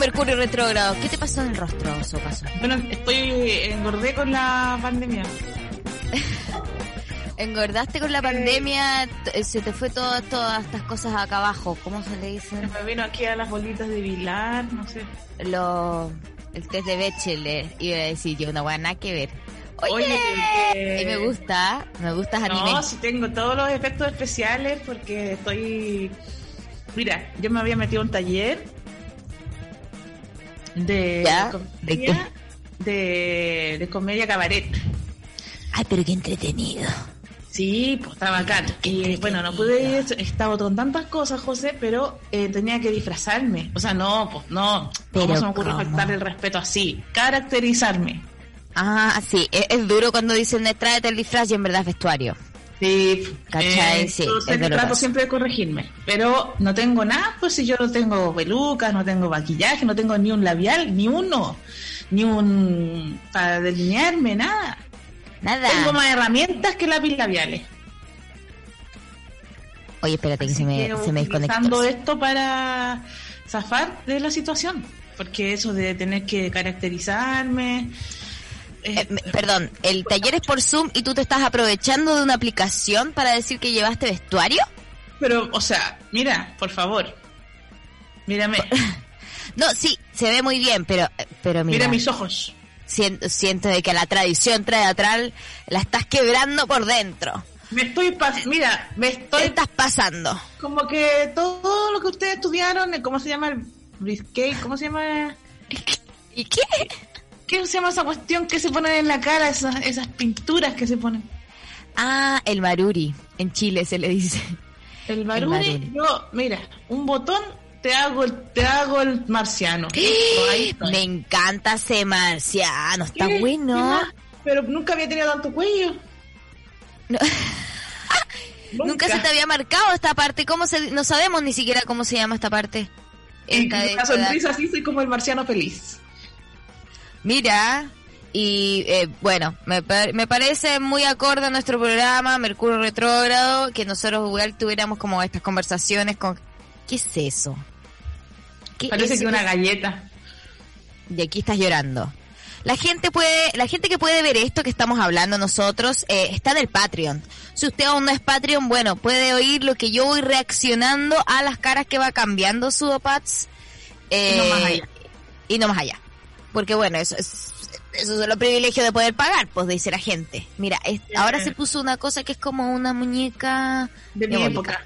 Mercurio Retrógrado. ¿Qué te pasó en el rostro, Sopaso? Bueno, estoy engordé con la pandemia. Engordaste con la pandemia, t- se te fue todo- todas estas cosas acá abajo. ¿Cómo se le dicen? me vino aquí a las bolitas de Vilar, no sé. Los, el test de Bechdel. Iba a decir yo, una buena que ver. Oye, Oye, me gusta, me gustas anime. No, si tengo todos los efectos especiales porque estoy... Mira, yo me había metido a un taller de ¿Ya? comedia, de, de comedia cabaret. Ay, pero qué entretenido. Sí, pues estaba acá. Y bueno, no pude ir, he estado con tantas cosas, José, pero eh, tenía que disfrazarme. O sea, no, pues no. Pero ¿Cómo se me ocurre faltar el respeto así? Caracterizarme. Ah, sí, es, es duro cuando dicen tráete el disfraz y en verdad es vestuario. Sí, ¿Cachai? Sí, yo es sé que doloroso. trato siempre de corregirme, pero no tengo nada, pues si yo no tengo pelucas, no tengo maquillaje, no tengo ni un labial, ni uno, ni un para delinearme, nada. Nada. Tengo más herramientas que lápiz labiales. Oye, espérate que Así se me, que se me desconectó. esto para zafar de la situación, porque eso de tener que caracterizarme... eh, Eh, perdón, el taller es por Zoom y tú te estás aprovechando de una aplicación para decir que llevaste vestuario. pero, o sea, mira, por favor, mírame, No, sí, se ve muy bien, pero, pero mira, mira mis ojos. siento, siento de que la tradición teatral la estás quebrando por dentro. Me estoy mira, me ¿Qué estoy estás pasando? como que todo lo que ustedes estudiaron, eh, ¿cómo se llama el brisket? ¿Cómo se llama? ¿Y qué? ¿Qué se llama esa cuestión que se ponen en la cara, esas, esas pinturas que se ponen? Ah, el maruri. En Chile se le dice. El maruni. yo, mira, un botón te hago el, te hago el marciano. Estoy. Me encanta ese marciano, está ¿Qué? ¿Qué bueno. Pero nunca había tenido tanto cuello. No. Nunca se te había marcado esta parte. ¿Cómo se, no sabemos ni siquiera cómo se llama esta parte. En Esta edad. sonrisa así soy como el marciano feliz. Mira, y eh, bueno, me, me parece muy acorde a nuestro programa Mercurio Retrógrado que nosotros igual tuviéramos como estas conversaciones con... ¿Qué es eso? ¿Qué Parece es que una galleta. Y aquí estás llorando. La gente puede, la gente que puede ver esto que estamos hablando nosotros eh, está en el Patreon. Si usted aún no es Patreon, bueno, puede oír lo que yo voy reaccionando a las caras que va cambiando Sudopats. Y no más allá. Y no más allá. Porque bueno, eso es, eso es lo privilegio de poder pagar, pues dice la gente. Mira, es- ahora se puso una cosa que es como una muñeca De mi diabólica. época.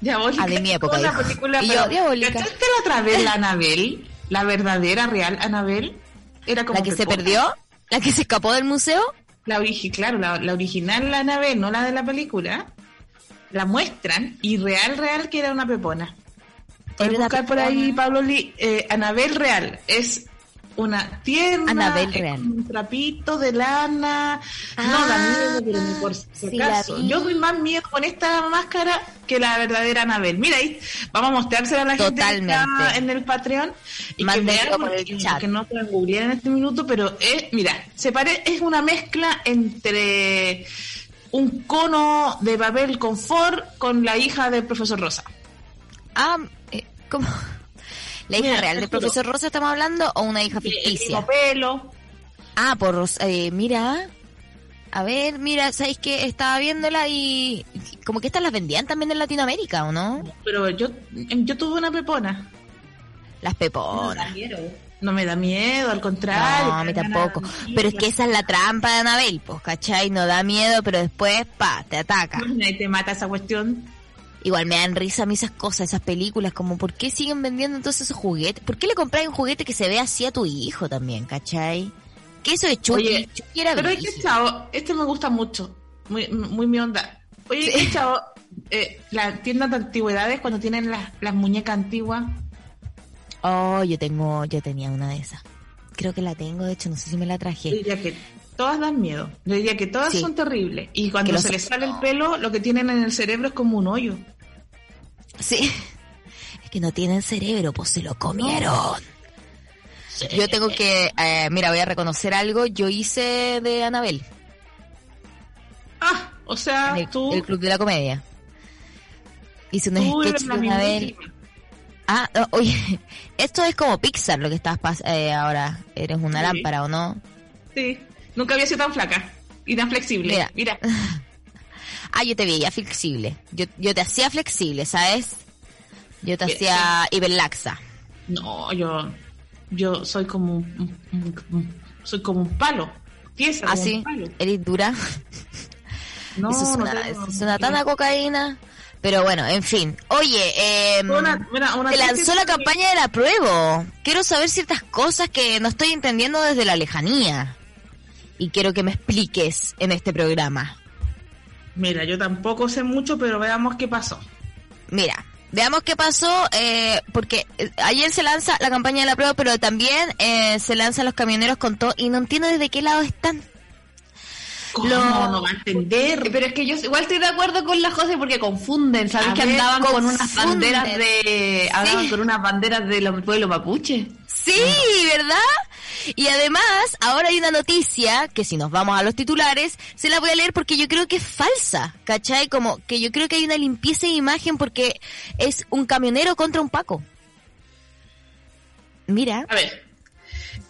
Diabólica. Ah, de mi época, Una película, Y yo, diabólica. ¿Cachaste la otra vez la Anabel? La verdadera, real Anabel. Era como La que se perdió, la que se escapó del museo. La origi- claro, la, la original la Anabel, no la de la película. La muestran y real, real que era una pepona. Una buscar por ahí, Pablo Lee. Eh, Anabel real. Es una tierna. Anabel es real. Un trapito de lana. Ah, no da miedo, pero ni por si sí acaso. vi. Yo doy más miedo con esta máscara que la verdadera Anabel. Mira ahí, vamos a mostrársela a la gente que está en el Patreon y que vean porque- porque no pueden googlear en este minuto, pero es, mira, se pare, es una mezcla entre un cono de papel confort con la hija del profesor Rosa. Ah, eh, ¿cómo? ¿La hija real del profesor Rosa estamos hablando o una hija El ficticia? mismo pelo. Ah, por Rosa. eh, mira. A ver, mira, ¿sabéis que Estaba viéndola y como que estas las vendían también en Latinoamérica, ¿o no? Pero yo, yo tuve una pepona. Las peponas. No me da miedo, al contrario. No, a mí tampoco. Pero es que esa es la trampa de Anabel, pues, ¿cachai? No da miedo, pero después, pa, te ataca. Y te mata esa cuestión. Igual me dan risa a mí esas cosas, esas películas, como ¿por qué siguen vendiendo entonces esos juguetes? ¿Por qué le compráis un juguete que se ve así a tu hijo también, cachai? Que eso de Chucky, Oye, Chucky era Pero es que chavo, este me gusta mucho. Muy, muy mi onda. Oye, Sí. ¿qué chavo? eh, las tiendas de antigüedades cuando tienen las, las muñecas antiguas. Oh, yo tengo, yo tenía una de esas. Creo que la tengo, de hecho, no sé si me la traje. que todas dan miedo. Yo diría que todas Sí. son terribles. Y cuando se les sale el pelo, lo que tienen en el cerebro es como un hoyo. Sí. Es que no tienen cerebro, pues se lo comieron. Yo tengo que, eh, mira, voy a reconocer algo. Yo hice de Anabel, Ah, o sea, el, tú, el Club de la Comedia. Hice sketches la de Anabel. Ah, no, oye, esto es como Pixar lo que estás pas- eh, ahora. Eres una Sí. lámpara, ¿o no? Sí, nunca había sido tan flaca y tan flexible. Mira. Mira, Ah, yo te veía flexible. Yo, yo te hacía flexible, ¿sabes? Yo te Sí. hacía hiperlaxa. no, yo, yo soy como un, un- un- soy como un palo. Tiesa como Así, un palo. Ah, eres dura. No, eso es no una, tengo- eso tana cocaína. Pero bueno, en fin. Oye, eh, Una- una se lanzó la que- campaña de la prueba. Quiero saber ciertas cosas que no estoy entendiendo desde la lejanía. Y quiero que me expliques en este programa. Mira, yo tampoco sé mucho, pero veamos qué pasó. Mira, veamos qué pasó, eh, porque eh, ayer se lanza la campaña de la prueba, pero también eh, se lanzan los camioneros con todo, y no entiendo desde qué lado están. ¿Cómo Lo- no va a entender? Pero es que yo igual estoy de acuerdo con la José porque confunden, ¿sabes? A que ver, andaban con unas banderas de... Andaban Sí. con unas banderas del pueblo mapuche. Sí, ¿verdad? Y además, ahora hay una noticia que si nos vamos a los titulares, se la voy a leer porque yo creo que es falsa, ¿cachai? Como que yo creo que hay una limpieza de imagen porque es un camionero contra un Paco. Mira, A ver,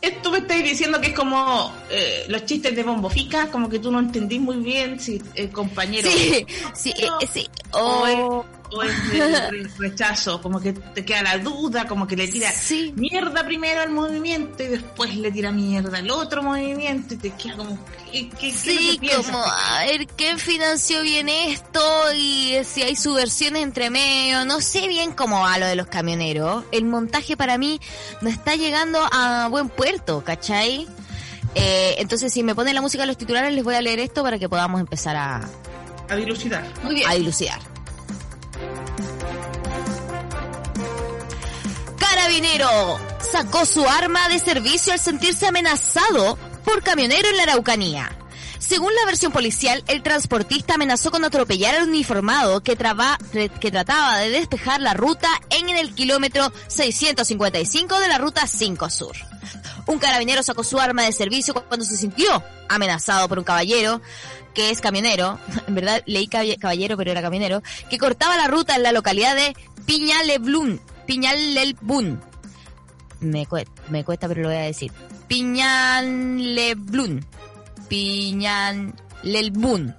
esto me estáis diciendo que es como eh, los chistes de Bombofica, como que tú no entendís muy bien si el compañero sí, sí, eh, sí. o Oh, de re- rechazo, como que te queda la duda, como que le tira Sí. mierda primero al movimiento y después le tira mierda al otro movimiento y te queda como, ¿qué, qué, qué Sí, que piensas? como a ver quién financió bien esto y si hay subversiones entre medio. No sé bien cómo va lo de los camioneros. El montaje para mí no está llegando a buen puerto, ¿cachai? Eh, entonces, si me ponen la música de los titulares, les voy a leer esto para que podamos empezar a, A dilucidar. Muy bien. a dilucidar. Carabinero sacó su arma de servicio al sentirse amenazado por camionero en la Araucanía. Según la versión policial, el transportista amenazó con atropellar al uniformado que, traba- que trataba de despejar la ruta en el kilómetro 655 de la ruta 5 Sur. Un carabinero sacó su arma de servicio cuando se sintió amenazado por un caballero que es camionero, en verdad leí caballero pero era camionero, que cortaba la ruta en la localidad de Piñaleblún, Piñalelbún. Me, cue- me cuesta pero lo voy a decir. Piñaleblún. Piñalelbún.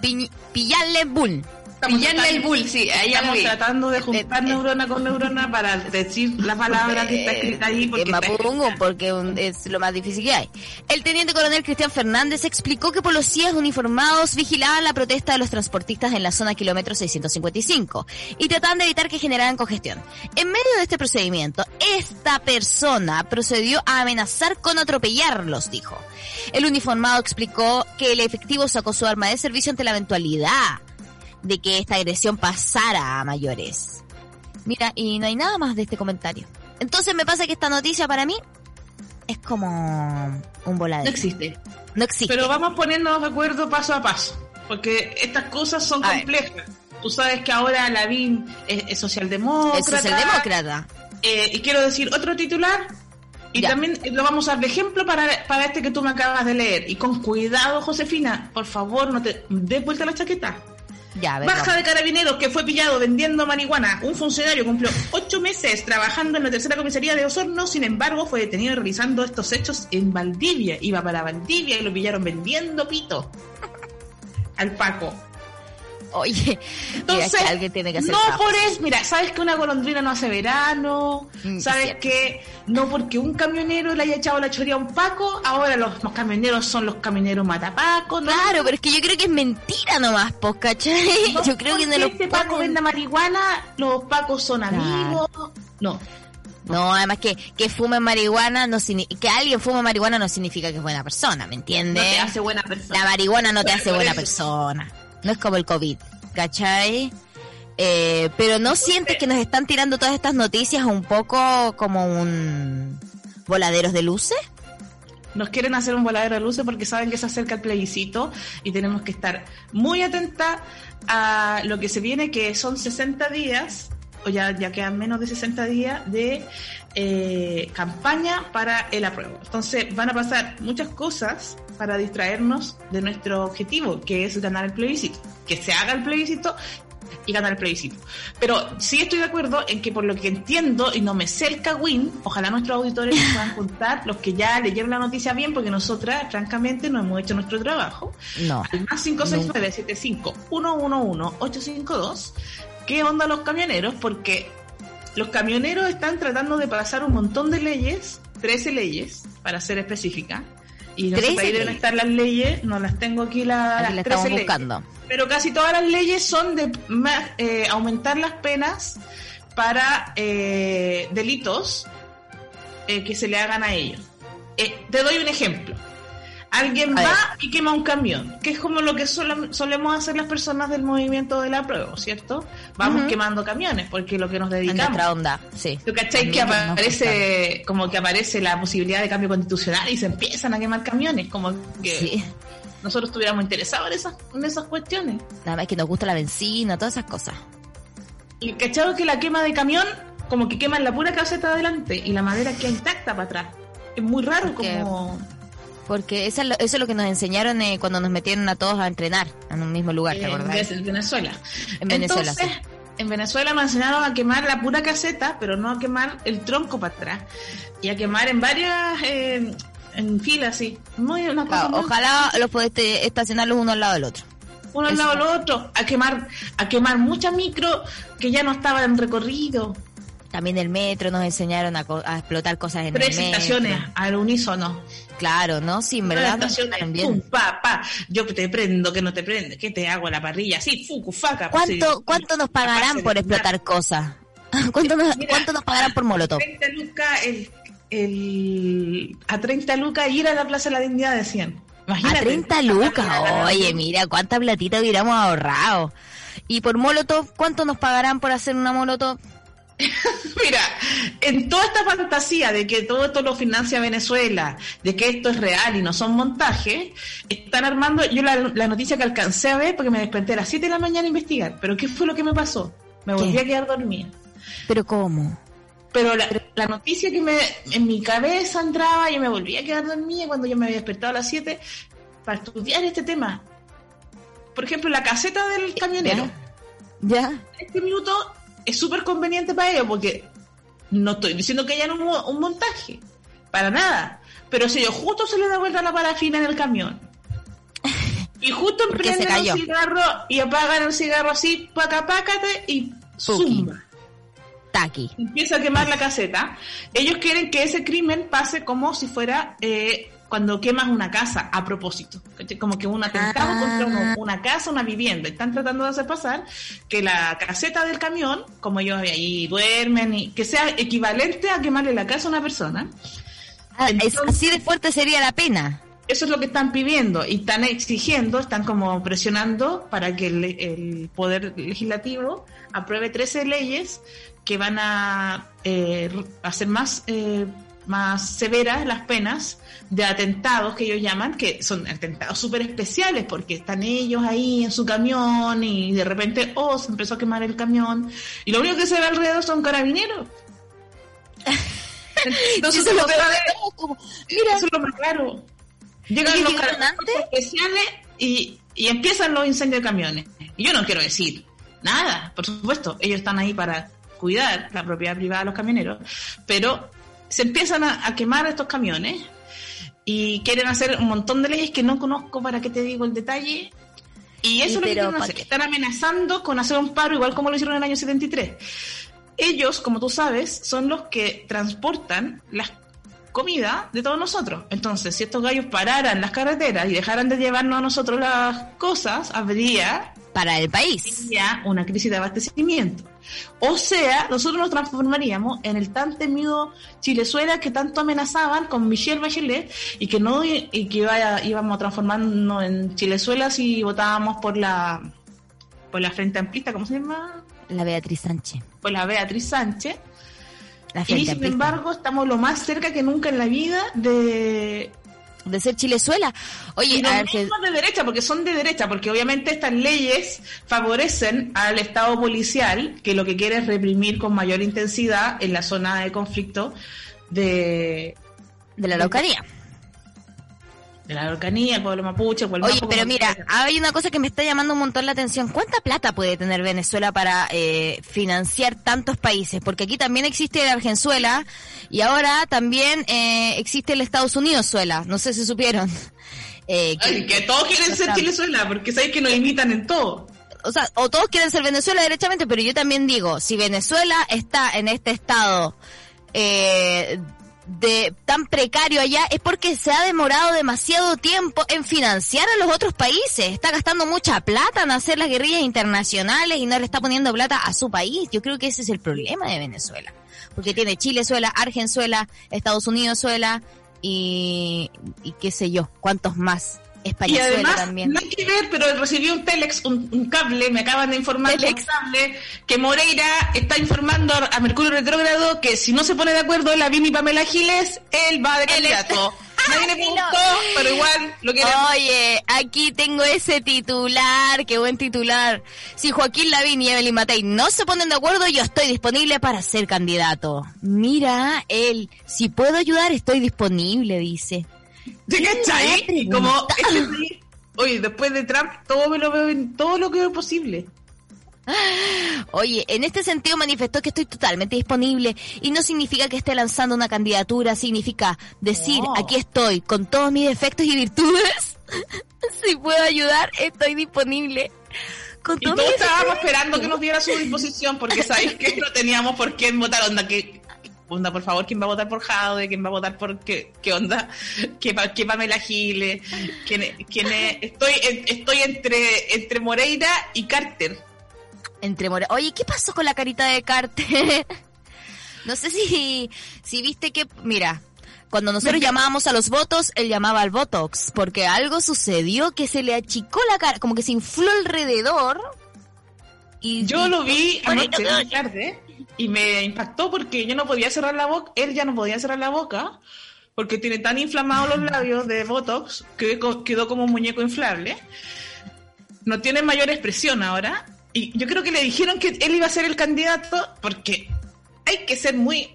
Piñ- Piñalelbún. Estamos Pillarle el tratando- bull, sí, ahí Estamos tratando de juntar Eh, eh, neurona con neurona para decir la palabra que está escrita ahí. Porque está escrita. porque un- es lo más difícil que hay. El teniente coronel Cristian Fernández explicó que policías uniformados vigilaban la protesta de los transportistas en la zona kilómetro 655 y trataban de evitar que generaran congestión. En medio de este procedimiento, esta persona procedió a amenazar con atropellarlos, dijo. El uniformado explicó que el efectivo sacó su arma de servicio ante la eventualidad de que esta agresión pasara a mayores. Mira, y no hay nada más de este comentario. Entonces me pasa que esta noticia para mí es como un No voladero. existe. No existe. Pero vamos poniéndonos de acuerdo paso a paso, porque estas cosas son A ver. complejas. Tú sabes que ahora Lavín es, es socialdemócrata. es socialdemócrata. Eh, y quiero decir otro titular. Y Ya. también lo vamos a dar de ejemplo para, para este que tú me acabas de leer. Y con cuidado, Josefina, por favor, no te des vuelta la chaqueta. Ya. Baja de carabineros que fue pillado vendiendo marihuana. Un funcionario cumplió ocho meses trabajando en la tercera comisaría de Osorno. Sin embargo, fue detenido realizando estos hechos en Valdivia. Iba para Valdivia y lo pillaron vendiendo pito. Al Paco. Oye, Entonces, mira, que alguien tiene que hacer no trabajo. por eso, mira, sabes que una golondrina no hace verano, Mm, es sabes cierto. que no porque un camionero le haya echado la choría a un Paco, ahora los, los camioneros son los camioneros matapacos, ¿no? Claro, pero es que yo creo que es mentira nomás, pues, ¿cachai? No yo creo que no porque lo este Paco ponen- venda marihuana, los Pacos son Claro. amigos, no. No, además que, que fume marihuana no que alguien fume marihuana no significa que es buena persona, ¿me No entiendes? te hace buena persona. La marihuana no te hace buena persona. No es como el COVID. ¿cachai? Eh, pero no sientes que nos están tirando todas estas noticias un poco como un voladeros de luces. Nos quieren hacer un voladero de luces porque saben que se acerca el plebiscito y tenemos que estar muy atentas a lo que se viene, que son 60 días, o ya, ya quedan menos de 60 días de eh, campaña para el apruebo. Entonces van a pasar muchas cosas para distraernos de nuestro objetivo, que es ganar el plebiscito. Que se haga el plebiscito y ganar el plebiscito. Pero sí estoy de acuerdo en que por lo que entiendo, y no me sé el cagüín, ojalá nuestros auditores nos puedan contar, los que ya leyeron la noticia bien, porque nosotras, francamente, no hemos hecho nuestro trabajo. No. Al más 569-75-111-852, ¿qué onda los camioneros? Porque los camioneros están tratando de pasar un montón de leyes, 13 leyes, para ser específica. Y no sé 13 ahí deben estar las leyes, no las tengo aquí la- Aquí las la 13 estamos leyes. buscando. Pero casi todas las leyes son de eh, aumentar las penas para eh, delitos eh, que se le hagan a ellos. Eh, te doy un ejemplo. Alguien va y quema un camión, que es como lo que solemos hacer las personas del movimiento de la prueba, ¿cierto? Vamos Ujú. quemando camiones, porque es lo que nos En dedicamos. nuestra onda, sí. ¿Tú cachai que aparece, como que aparece la posibilidad de cambio constitucional y se empiezan a quemar camiones? Como que Sí. nosotros estuviéramos interesados en esas, en esas cuestiones. Nada más que nos gusta la benzina, todas esas cosas. Y cachado que la quema de camión, como que queman la pura caseta de adelante y la madera queda intacta para atrás. Es muy raro Porque- como... Porque eso es lo, eso es lo que nos enseñaron eh, cuando nos metieron a todos a entrenar en un mismo lugar, ¿te acordás? En Venezuela. En Venezuela, Entonces, en Venezuela nos enseñaron a quemar la pura caseta, pero no a quemar el tronco para atrás. Y a quemar en varias... eh, en filas, sí. Muy, una cosa Claro, muy- ojalá los podés estacionarlos uno al lado del otro. uno al lado del otro, a quemar, a quemar muchas micro que ya no estaban en recorrido, También el metro nos enseñaron a, co- a explotar cosas en tres el metro. estaciones al unísono. Claro, ¿no? Sí, en verdad. estaciones, enseñaron pum, bien. pa, pa, yo te prendo, que no te prende, que te hago a la parrilla, así, fucu, faca. ¿Cuánto, sí. ¿Cuánto nos pagarán por de explotar cosas? ¿Cuánto nos, Mira, ¿Cuánto nos pagarán por Molotov? 30 lucas, el, el, a 30 lucas ir a la Plaza de la Dignidad decían. A Imagínate. 30 lucas. Oye, mira, cuánta platita hubiéramos ahorrado. Y por Molotov, ¿cuánto nos pagarán por hacer una Molotov? Mira, en toda esta fantasía de que todo esto lo financia Venezuela, de que esto es real y no son montajes, están armando, yo la, la noticia que alcancé a ver porque me desperté a las 7 de la mañana a investigar, pero ¿qué fue lo que me pasó? Me volví ¿Qué? a quedar dormida. ¿Pero cómo? Pero la, la noticia que me en mi cabeza entraba, yo me volví a quedar dormida cuando yo me había despertado a las 7 para estudiar este tema. Por ejemplo, la caseta del camionero. ¿Ya? este minuto es súper conveniente para ellos porque no estoy diciendo que haya un, mo- un montaje, para nada. Pero si ellos justo se le da vuelta la parafina en el camión y justo cayó. el cigarro y apagan el cigarro así, paca, pácate y Puki. zumba. Taqui. Empieza a quemar la caseta. Ellos quieren que ese crimen pase como si fuera eh, cuando quemas una casa a propósito. Como que un atentado Ah. contra uno- una casa, una vivienda. Están tratando de hacer pasar que la caseta del camión, como ellos ahí duermen, y que sea equivalente a quemarle la casa a una persona. Ah, es- así de fuerte sería la pena. Eso es lo que están pidiendo y están exigiendo, están como presionando para que el, el Poder Legislativo apruebe 13 leyes que van a eh, hacer más, eh, más severas las penas de atentados que ellos llaman, que son atentados súper especiales porque están ellos ahí en su camión y de repente, oh, se empezó a quemar el camión y lo único que se ve alrededor son carabineros. Entonces, lo como, Mira, eso es lo más raro. Llegan ¿Ellos los carabineros especiales y, y empiezan los incendios de camiones. Y yo no quiero decir nada, por supuesto, ellos están ahí para cuidar la propiedad privada de los camioneros, pero se empiezan a, a quemar estos camiones y quieren hacer un montón de leyes que no conozco para qué te digo el detalle. Y eso Y es lo que quieren ¿pa' hacer. Están amenazando con hacer un paro igual como lo hicieron en el año 73. Ellos, como tú sabes, son los que transportan las comida de todos nosotros. Entonces, si estos gallos pararan las carreteras y dejaran de llevarnos a nosotros las cosas, habría para el país. ya una crisis de abastecimiento. O sea, nosotros nos transformaríamos en el tan temido Chilezuela que tanto amenazaban con Michelle Bachelet y que no y que iba- íbamos a transformarnos en Chilezuela si votábamos por la por la Frente Amplista, ¿cómo se llama? La Beatriz Sánchez. Por la Beatriz Sánchez. La Y sin embargo, estamos lo más cerca que nunca en la vida de de ser Chilezuela. Oye, Y los ver, que- mismos de derecha, porque son de derecha, porque obviamente estas leyes favorecen al Estado policial, que lo que quiere es reprimir con mayor intensidad en la zona de conflicto de, de la Araucanía. De la Araucanía, el pueblo mapuche, el pueblo Oye, pero mira, hay una cosa que me está llamando un montón la atención. ¿Cuánta plata puede tener Venezuela para eh, financiar tantos países? Porque aquí también existe el Argenzuela y ahora también eh, existe el Estados Unidos Suela. No sé si supieron. Eh, que- Ay, que todos quieren ser. Chilezuela, porque sabéis que nos imitan en todo. o sea, o todos quieren ser Venezuela derechamente, pero yo también digo, si Venezuela está en este estado eh, de tan precario allá, es porque se ha demorado demasiado tiempo en financiar a los otros países. Está gastando mucha plata en hacer las guerrillas internacionales y no le está poniendo plata a su país. Yo creo que ese es el problema de Venezuela. Porque tiene Chilezuela, Argenzuela, Estados Unidos, Suela y, y qué sé yo, cuántos más. Y además, también. no hay que ver, pero recibí un telex, un, un cable, me acaban de informar por Telex. cable, que Moreira está informando a, Mercurio Retrógrado que si no se pone de acuerdo la Vini Pamela Giles, él va de candidato. Nadie le preguntó, pero igual lo quiere. Oye, aquí tengo ese titular, qué buen titular. Si Joaquín Lavín y Evelyn Matei no se ponen de acuerdo, yo estoy disponible para ser candidato. Mira, él, si puedo ayudar, estoy disponible, dice. ¿Te ¿Quién me cachai? Y como, este país- oye, después de Trump, todo me lo veo en todo lo que veo posible. Oye, en este sentido manifestó que estoy totalmente disponible y no significa que esté lanzando una candidatura, significa decir, No. aquí estoy, con todos mis defectos y virtudes. si puedo ayudar, estoy disponible. Con Y todos estábamos esperando que nos diera su disposición, porque sabéis que no teníamos por qué votar. Onda, que, onda, por favor, ¿quién va a votar por Jaude? ¿Quién va a votar por qué, qué onda? ¿Qué, qué Pamela Giles? ¿Quién, quién es? Estoy, en- estoy entre, entre Moreira y Carter. entre Mora- Oye, ¿qué pasó con la carita de Carter? no sé si, si viste que, mira, cuando nosotros llamábamos a los votos, él llamaba al Botox, porque algo sucedió que se le achicó la cara, como que se infló alrededor. Y, Yo y- lo vi anoche, tarde, y me impactó porque yo no podía cerrar la boca, él ya no podía cerrar la boca, porque tiene tan inflamados los labios de Botox que quedó como un muñeco inflable. No tiene mayor expresión ahora. Y yo creo que le dijeron que él iba a ser el candidato porque hay que ser muy.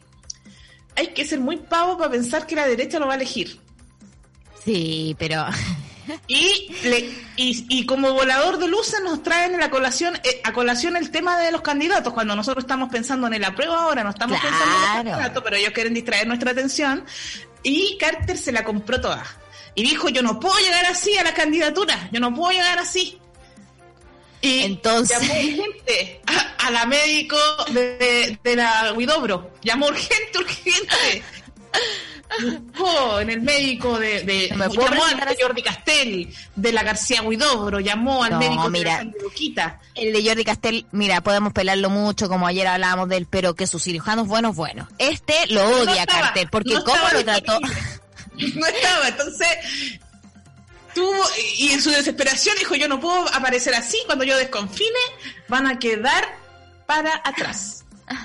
Hay que ser muy pavo para pensar que la derecha lo va a elegir. Sí, pero... Y, le, y, y como volador de luces nos traen a la colación, eh, a colación el tema de los candidatos, cuando nosotros estamos pensando en el apruebo ahora, no estamos pensando en Claro. el candidato, pero ellos quieren distraer nuestra atención. Y Carter se la compró toda. Y dijo, yo no puedo llegar así a la candidatura, yo no puedo llegar así. Y Entonces- llamó urgente a, a la médico de, de- de la Huidobro. Llamó urgente, urgente. Buscó en el médico de, de No me puedo llamó al de Jordi Castel, de la García Huidobro, llamó al No, médico mira. de Luquita. El de Jordi Castel, mira, podemos pelarlo mucho, como ayer hablábamos de él, pero que sus cirujanos buenos, buenos. Este lo No odia estaba, Carter, porque no cómo lo trató... No estaba, entonces tuvo, y en su desesperación dijo, yo no puedo aparecer así, cuando yo desconfine, van a quedar para atrás.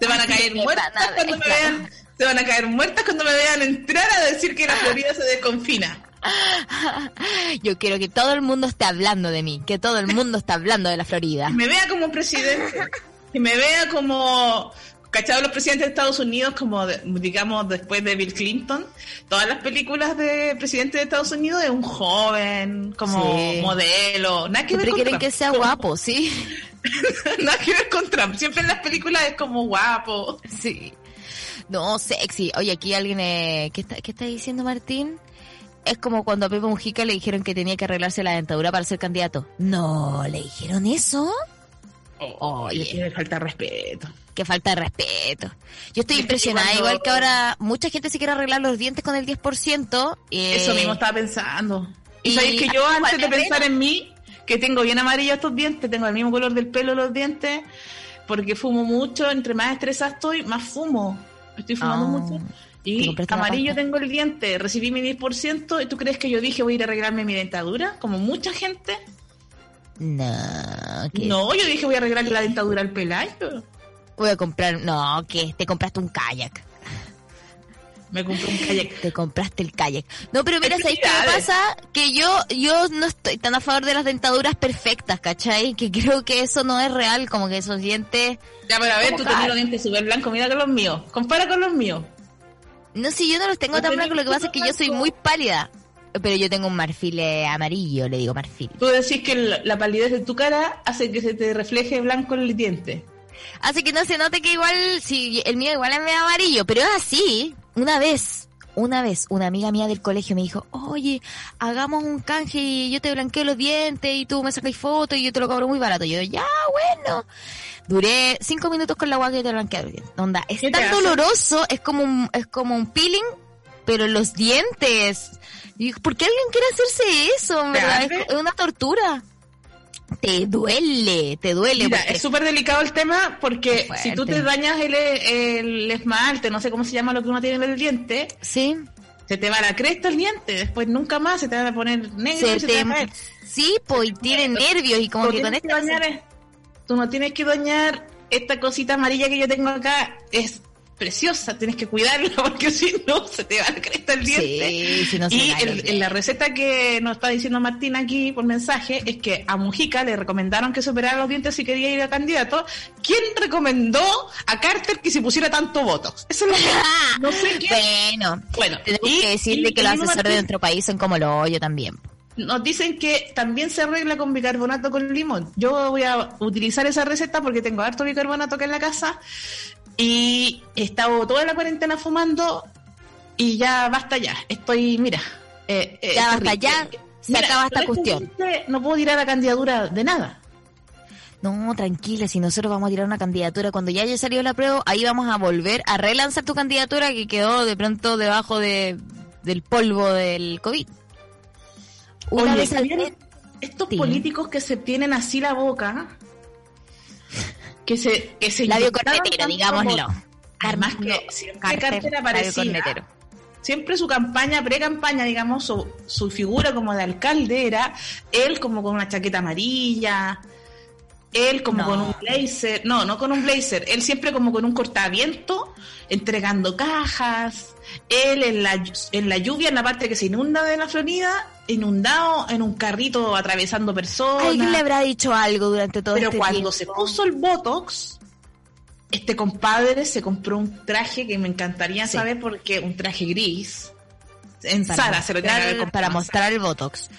Se van a caer muertas cuando me vean, se van a caer muertas cuando me vean entrar a decir que la Florida se desconfina. Yo quiero que todo el mundo esté hablando de mí, que todo el mundo esté hablando de la Florida. Que me vea como presidente, que me vea como, ¿cachado? Los presidentes de Estados Unidos, como de- digamos después de Bill Clinton, todas las películas de presidente de Estados Unidos es un joven, como Sí. modelo, nada que ver con quieren Trump. que sea guapo, ¿sí? nada que ver con Trump, siempre en las películas es como guapo. Sí. No, sexy. Oye, aquí alguien... Eh, ¿qué, está, ¿Qué está diciendo Martín? Es como cuando a Pepe Mujica le dijeron que tenía que arreglarse la dentadura para ser candidato. No, ¿le dijeron eso? Oye. le falta respeto. Qué falta de respeto. Yo estoy Es que impresionada, cuando- igual que ahora mucha gente se quiere arreglar los dientes con el 10%. eh, Eso mismo estaba pensando. Y, y- sabéis que yo antes de pensar en mí, que tengo bien amarillos estos dientes, tengo el mismo color del pelo los dientes, porque fumo mucho, entre más estresada estoy, más fumo. Estoy fumando Ah, mucho. Y amarillo tengo el diente, recibí mi 10%, ¿y tú crees que yo dije voy a ir a arreglarme mi dentadura? Como mucha gente. No, que No, yo dije voy a arreglarle la dentadura al pelayo. voy a comprar. No, que te compraste un kayak. Me compré un kayak. Te compraste el kayak. No, pero mira, ¿sabes qué me pasa? Que yo, yo no estoy tan a favor de las dentaduras perfectas, ¿cachai? Que creo que eso no es real, como que esos dientes... Ya, pero a ver, ¿Cómo tú tenías los dientes súper blancos, mira con los míos. Compara con los míos. No sé, yo no los tengo No tan blancos, lo que pasa es que yo soy muy pálida. Pero yo tengo un marfil amarillo, le digo marfil. Tú decís que la la palidez de tu cara hace que se te refleje blanco el diente. Así que no se note que igual, si el mío igual es medio amarillo, pero es así. Una vez, una vez, una amiga mía del colegio me dijo, oye, hagamos un canje y yo te blanqueo los dientes y tú me sacas fotos y yo te lo cobro muy barato. Y yo, ya, bueno. Duré cinco minutos con la agua que te blanqueé los dientes. Onda, es ¿Qué te tan doloroso, es como un, es como un peeling, pero los dientes. Y ¿por qué alguien quiere hacerse eso? es una tortura. Te duele, te duele. Mira, porque- es súper delicado el tema porque si tú te dañas el, el esmalte, no sé cómo se llama lo que uno tiene en el diente, Sí. se te va la cresta el diente, después nunca más se te van a poner negro se y se te te- va a sí, pues y tiene nervios y como Tú que con esta dañar, tú no tienes que dañar esta cosita amarilla que yo tengo acá, es preciosa, tienes que cuidarla porque si no se te va la cresta el diente. Sí, si no se y cae el- en la receta que nos está diciendo Martín aquí por mensaje es que a Mujica le recomendaron que se operara los dientes si quería ir a candidato. ¿Quién recomendó a Carter que se pusiera tanto votos? Eso es lo que no sé qué. Bueno, Bueno, tenemos y- que decirle y que los asesores de Martín nuestro país son como lo yo también. Nos dicen que también se arregla con bicarbonato con limón. Yo voy a utilizar esa receta porque tengo harto bicarbonato acá en la casa y he estado toda la cuarentena fumando y ya basta ya. Estoy, mira. eh, eh, Ya basta ya, se acaba esta cuestión. No puedo tirar la candidatura de nada. No, tranquila, si nosotros vamos a tirar una candidatura cuando ya haya salido la prueba, ahí vamos a volver a relanzar tu candidatura que quedó de pronto debajo de, del polvo del COVID. Una Oye, vez al ¿sabían mes- estos Sí. políticos que se tienen así la boca, que se, que se labio cornetero, digámoslo. Además que No, siempre Carter, Carter labio aparecía. cornetero. siempre su campaña, pre-campaña, digamos, su, su figura como de alcalde era él como con una chaqueta amarilla, él como No. con un blazer, no, no con un blazer, él siempre como con un cortaviento, entregando cajas, él en la, en la lluvia, en la parte que se inunda de la Florida, inundado en un carrito atravesando personas. Alguien le habrá dicho algo durante todo Pero este cuando tiempo. se puso el Botox, este compadre se compró un traje que me encantaría Sí. saber porque un traje gris. En para Sara se lo tiene para mostrar el botox.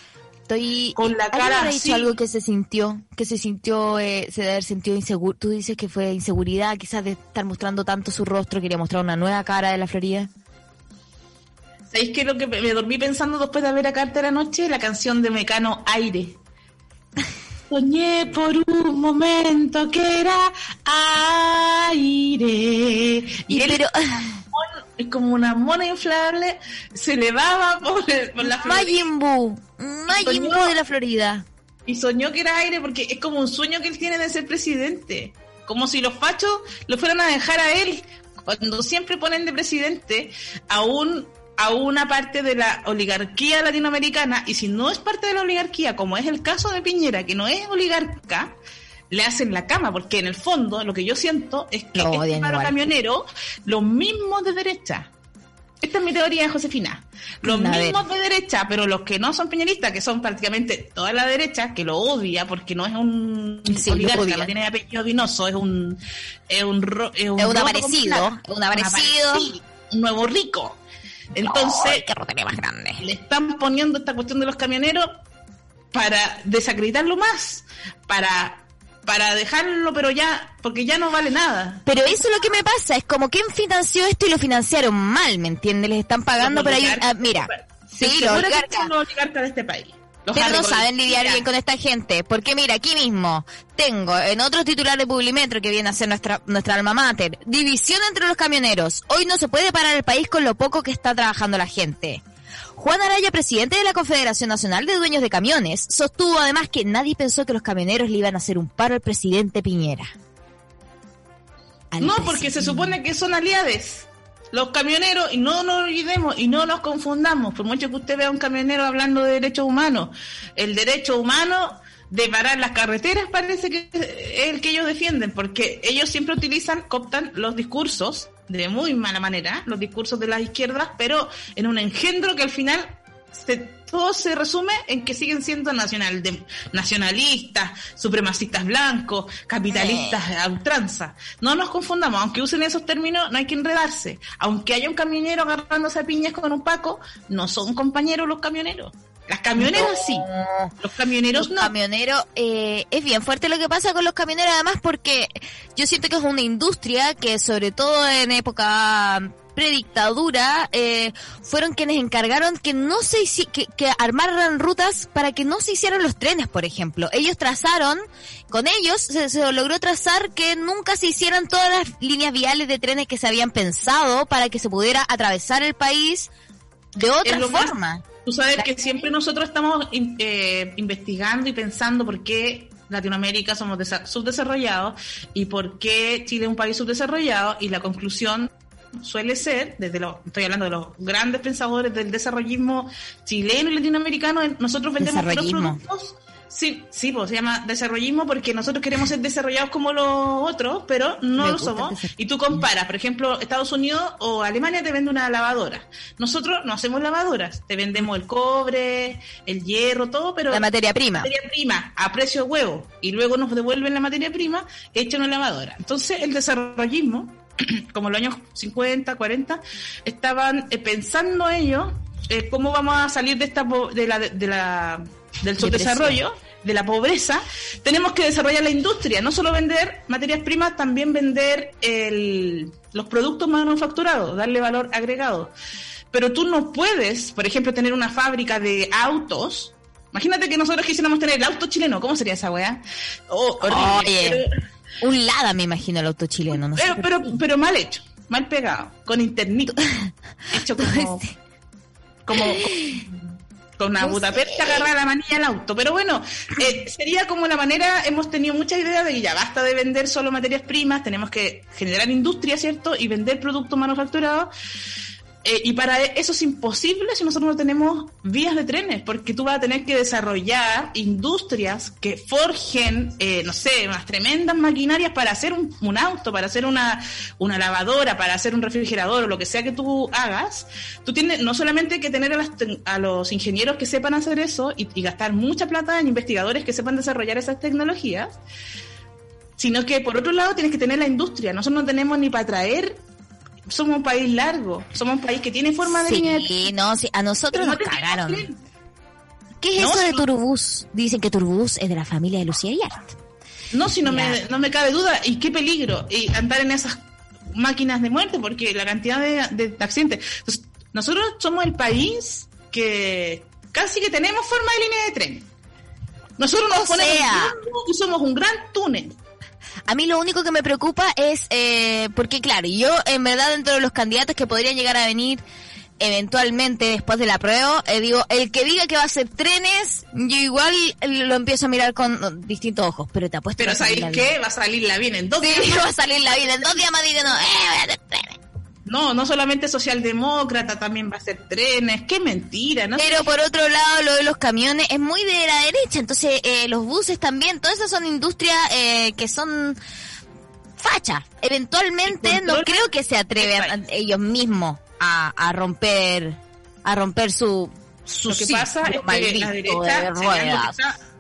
Estoy Con la ¿Alguien cara así. dicho algo que se sintió, que se sintió, eh, se debe haber sentido inseguro. Tú dices que fue inseguridad, quizás de estar mostrando tanto su rostro, quería mostrar una nueva cara de la Florida. ¿Sabéis qué es lo que me dormí pensando después de ver a Carter anoche? La canción de Mecano Aire. Soñé por un momento que era aire. Y él es como una mona inflable, se elevaba por, el- por la Florida. Majin Buu, Majin Soñó- Buu de la Florida. Y soñó que era aire porque es como un sueño que él tiene de ser presidente. Como si los fachos lo fueran a dejar a él. Cuando siempre ponen de presidente a, un, a una parte de la oligarquía latinoamericana. Y si no es parte de la oligarquía, como es el caso de Piñera, que no es oligarca, le hacen la cama. Porque en el fondo lo que yo siento es que Lo este paro camionero, los mismos de derecha. Esta es mi teoría, Josefina. Los mismos de derecha, pero los que no son peñeristas, que son prácticamente toda la derecha, que lo odia porque no es un Sí, oligarca, no tiene apellido vinoso, es un es un, es un, Es un aparecido, un aparecido, un nuevo rico. Entonces, Ay, qué rotería más grande. le están poniendo esta cuestión de los camioneros para desacreditarlo más, para para dejarlo, pero ya, porque ya no vale nada. Pero eso es lo que me pasa, es como quién financió esto y lo financiaron mal, ¿me entiendes? Les están pagando, pero hay un- ah, mira, sí, los que oligarcas. son los oligarcas de este país. Pero no saben lidiar bien con esta gente. Porque mira, aquí mismo tengo en otro titular de Publimetro que viene a ser nuestra, nuestra alma mater. División entre los camioneros. Hoy no se puede parar el país con lo poco que está trabajando la gente. Juan Araya, presidente de la Confederación Nacional de Dueños de Camiones, sostuvo además que nadie pensó que los camioneros le iban a hacer un paro al presidente Piñera. Al No, porque se supone que son aliados. Los camioneros, y no nos olvidemos y no nos confundamos, por mucho que usted vea a un camionero hablando de derechos humanos, el derecho humano de parar las carreteras parece que es el que ellos defienden, porque ellos siempre utilizan, cooptan los discursos de muy mala manera, los discursos de las izquierdas, pero en un engendro que al final se, todo se resume en que siguen siendo nacional, de- nacionalistas, supremacistas blancos, capitalistas a ultranza. No nos confundamos, aunque usen esos términos, no hay que enredarse. Aunque haya un camionero agarrándose a piñas con un paco, no son compañeros los camioneros. Las camioneras sí, los camioneros Los no. camioneros, eh, es bien fuerte lo que pasa con los camioneros, además porque yo siento que es una industria que sobre todo en época predictadura eh, fueron quienes encargaron que no se que, que armaran rutas para que no se hicieran los trenes, por ejemplo. Ellos trazaron, con ellos se, se logró trazar que nunca se hicieran todas las líneas viales de trenes que se habían pensado para que se pudiera atravesar el país de otra lo más- forma. Tú sabes que siempre nosotros estamos eh, investigando y pensando por qué Latinoamérica somos desa- subdesarrollados y por qué Chile es un país subdesarrollado y la conclusión suele ser, desde los, estoy hablando de los grandes pensadores del desarrollismo chileno y latinoamericano, nosotros vendemos Desarrollismo. productos. Sí, sí, pues se llama desarrollismo porque nosotros queremos ser desarrollados como los otros, pero no Me lo somos. Y tú comparas, por ejemplo, Estados Unidos o Alemania te vende una lavadora. Nosotros no hacemos lavadoras, te vendemos el cobre, el hierro, todo, pero La materia prima. materia prima a precio de huevo y luego nos devuelven la materia prima hecha en una lavadora. Entonces, el desarrollismo, como en los años 50, 40, estaban eh, pensando ellos eh, cómo vamos a salir de esta de la, de la del subdesarrollo, de la pobreza, tenemos que desarrollar la industria, no solo vender materias primas, también vender el, los productos manufacturados, darle valor agregado. Pero tú no puedes, por ejemplo, tener una fábrica de autos. Imagínate que nosotros quisiéramos tener el auto chileno, ¿cómo sería esa weá? Oh, horrible. Un Lada, me imagino, el auto chileno. No pero, pero, pero mal hecho, mal pegado, con internet. hecho como, como con una No percha agarrada la manilla al auto. Pero bueno, eh, sería como la manera, hemos tenido muchas ideas de que ya basta de vender solo materias primas, tenemos que generar industria, ¿cierto? Y vender productos manufacturados. Eh, y para eso es imposible si nosotros no tenemos vías de trenes, porque tú vas a tener que desarrollar industrias que forjen, eh, no sé, unas tremendas maquinarias para hacer un, auto, para hacer una, lavadora, para hacer un refrigerador o lo que sea que tú hagas. Tú tienes no solamente que tener a, las a los ingenieros que sepan hacer eso y, y gastar mucha plata en investigadores que sepan desarrollar esas tecnologías, sino que por otro lado tienes que tener la industria. Nosotros no tenemos ni para traer somos un país largo, somos un país que tiene forma de línea de Sí, no, sí, a nosotros pero nos cagaron. tren. ¿Qué es No, eso de. Turbus? Dicen que Turbus es de la familia de Lucía Yart. No, si no me, no me cabe duda. Y qué peligro y andar en esas máquinas de muerte, porque la cantidad de, de accidentes. Entonces, nosotros somos el país que casi que tenemos forma de línea de tren. Nosotros nos O ponemos sea. y somos un gran túnel. A mí lo único que me preocupa es, eh, porque claro, yo en verdad dentro de los candidatos que podrían llegar a venir eventualmente después de la prueba, eh, digo, el que diga que va a hacer trenes, yo igual lo empiezo a mirar con distintos ojos, pero te apuesto Pero ¿sabéis qué? Va a salir la bien en dos días. Sí, va a salir la vida. En dos días más digo, no, eh, voy a hacer trenes. No, no solamente socialdemócrata, también va a ser trenes. Qué mentira, ¿no? Pero por otro lado, lo de los camiones es muy de la derecha, entonces eh, los buses también, todas esas son industrias eh, que son fachas. Eventualmente no creo que se atreven del ellos mismos a, a romper a romper su su Lo que pasa es que la de derecha, si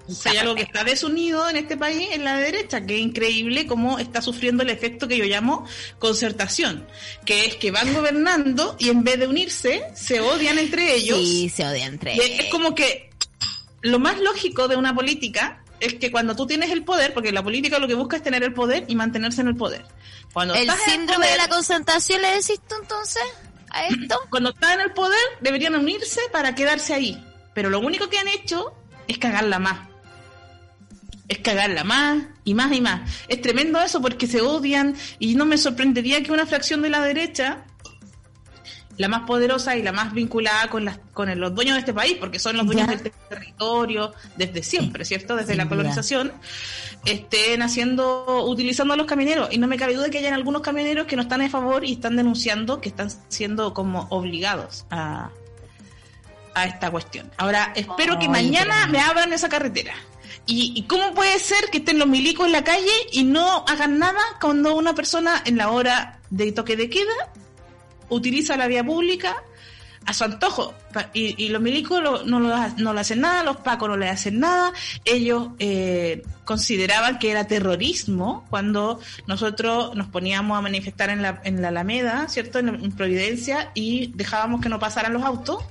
hay algo que está, si hay algo que está desunido en este país, es la derecha, que es increíble cómo está sufriendo el efecto que yo llamo concertación, que es que van gobernando y en vez de unirse, se odian entre ellos. Sí, se odian entre Y es es como que lo más lógico de una política es que cuando tú tienes el poder, porque la política lo que busca es tener el poder y mantenerse en el poder. Cuando El estás en el síndrome de la concentración, ¿le decís tú entonces a esto? cuando están en el poder deberían unirse para quedarse ahí. Pero lo único que han hecho es cagarla más. Es cagarla más y más y más. Es tremendo eso porque se odian y no me sorprendería que una fracción de la derecha, la más poderosa y la más vinculada con, las, con los dueños de este país, porque son los dueños Ya. del territorio desde siempre, ¿cierto? Desde la colonización, estén haciendo, utilizando a los camioneros. Y no me cabe duda que hayan algunos camioneros que no están a favor y están denunciando que están siendo como obligados a, a esta cuestión. Ahora, espero que mañana me abran esa carretera. ¿Y, y cómo puede ser que estén los milicos en la calle y no hagan nada cuando una persona en la hora de toque de queda utiliza la vía pública a su antojo? Y, y los milicos lo- no, lo, no le hacen nada, los pacos no le hacen nada. Ellos eh, consideraban que era terrorismo cuando nosotros nos poníamos a manifestar en la, en la Alameda, ¿cierto? En, en Providencia y dejábamos que no pasaran los autos.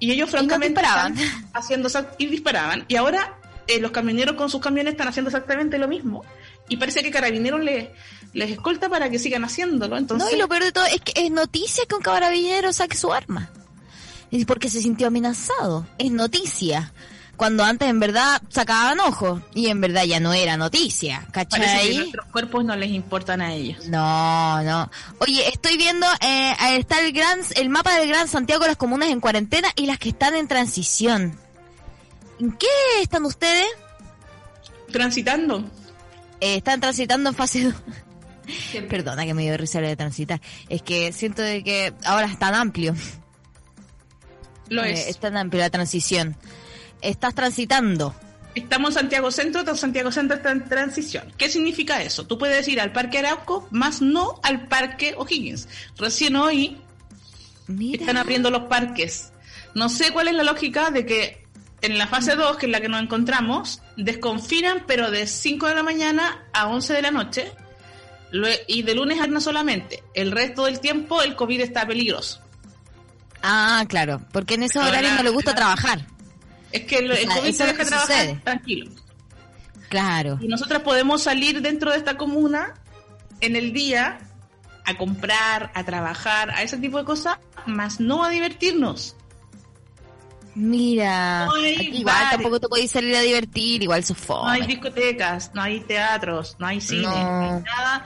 Y ellos francamente disparaban. haciendo y disparaban. Y ahora eh, los camioneros con sus camiones están haciendo exactamente lo mismo. Y parece que Carabineros les, les escolta para que sigan haciéndolo. Entonces, No, y lo peor de todo es que es noticia que un carabinero saque su arma. Es porque se sintió amenazado. Es noticia. Cuando antes en verdad sacaban ojos. Y en verdad ya no era noticia. parece que ¿Cachai? nuestros cuerpos no les importan a ellos. No, no. Oye, estoy viendo, eh, está el gran, el mapa del Gran Santiago, las comunas en cuarentena y las que están en transición. ¿En qué están ustedes? Transitando. Eh, están transitando en fase 2. Perdona que me dio risa lo de transitar. Es que siento de que ahora es tan amplio. Lo Eh, es. es tan amplio la transición. Estás transitando. Estamos en Santiago Centro, Santiago Centro está en transición. ¿Qué significa eso? Tú puedes ir al Parque Arauco, más no al Parque O'Higgins. Recién hoy Mira. están abriendo los parques. No sé cuál es la lógica de que en la fase 2, que es la que nos encontramos, desconfinan, pero de 5 de la mañana a 11 de la noche, y de lunes a viernes solamente. El resto del tiempo el COVID está peligroso. Ah, claro. Porque en esos horarios no le gusta trabajar. Es que el, COVID se deja trabajar sucede. tranquilo. Claro. Y nosotras podemos salir dentro de esta comuna en el día a comprar, a trabajar, a ese tipo de cosas, más no a divertirnos. Mira. No hay Aquí igual bares. tampoco te podéis salir a divertir. Igual sos No hay discotecas, no hay teatros, no hay cine, No. no hay nada,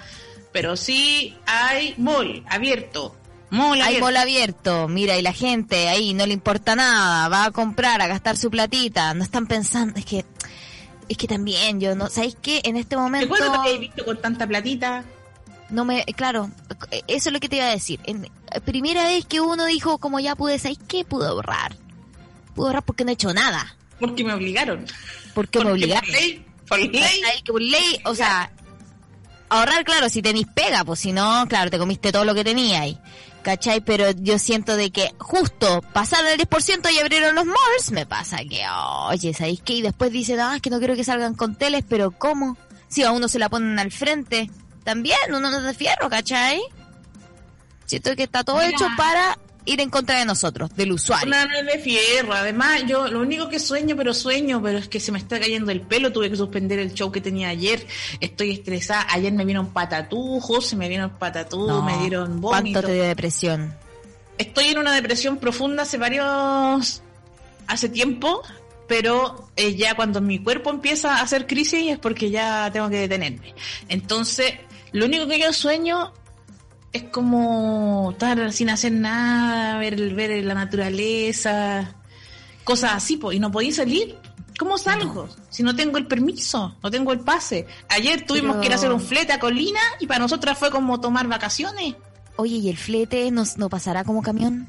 pero sí hay mall abierto. Mall Hay abierto. mall abierto, mira, y la gente ahí no le importa nada, va a comprar, a gastar su platita, no están pensando, es que, es que también yo no, ¿sabéis qué? En este ¿Te momento acuerdas que he visto con tanta platita? no me, claro, eso es lo que te iba a decir. En, primera vez que uno dijo, como ya pude, ¿sabéis qué? Pude ahorrar. Pude ahorrar porque no he hecho nada. Porque me obligaron. Porque me Porque obligaron. Por ley, por ley. O sea, ahorrar, claro, si tenéis pega, pues si no, claro, te comiste todo lo que teníais. ¿Cachai? Pero yo siento de que justo pasaron el 10% y abrieron los malls, me pasa que, oye, ¿sabéis qué? Y después dicen, ah, es que no quiero que salgan con teles, pero ¿cómo? Si a uno se la ponen al frente, también uno no es de fierro, ¿cachai? Siento que está todo Mira. hecho para ir en contra de nosotros, del usuario. Una no es de fierro. Además, yo lo único que sueño, pero sueño, pero es que se me está cayendo el pelo. Tuve que suspender el show que tenía ayer. Estoy estresada. Ayer me vieron patatujos, se me vieron patatú, No, me dieron vómito. ¿Cuánto te dio depresión? Estoy en una depresión profunda hace varios. hace tiempo. Pero eh, ya cuando mi cuerpo empieza a hacer crisis es porque ya tengo que detenerme. Entonces, lo único que yo sueño es como estar sin hacer nada, ver, ver la naturaleza, cosas así, pues, y no podéis salir. ¿Cómo salgo? Si no tengo el permiso, no tengo el pase. Ayer tuvimos Pero- que ir a hacer un flete a Colina y para nosotras fue como tomar vacaciones. Oye, ¿y el flete no, no pasará como camión?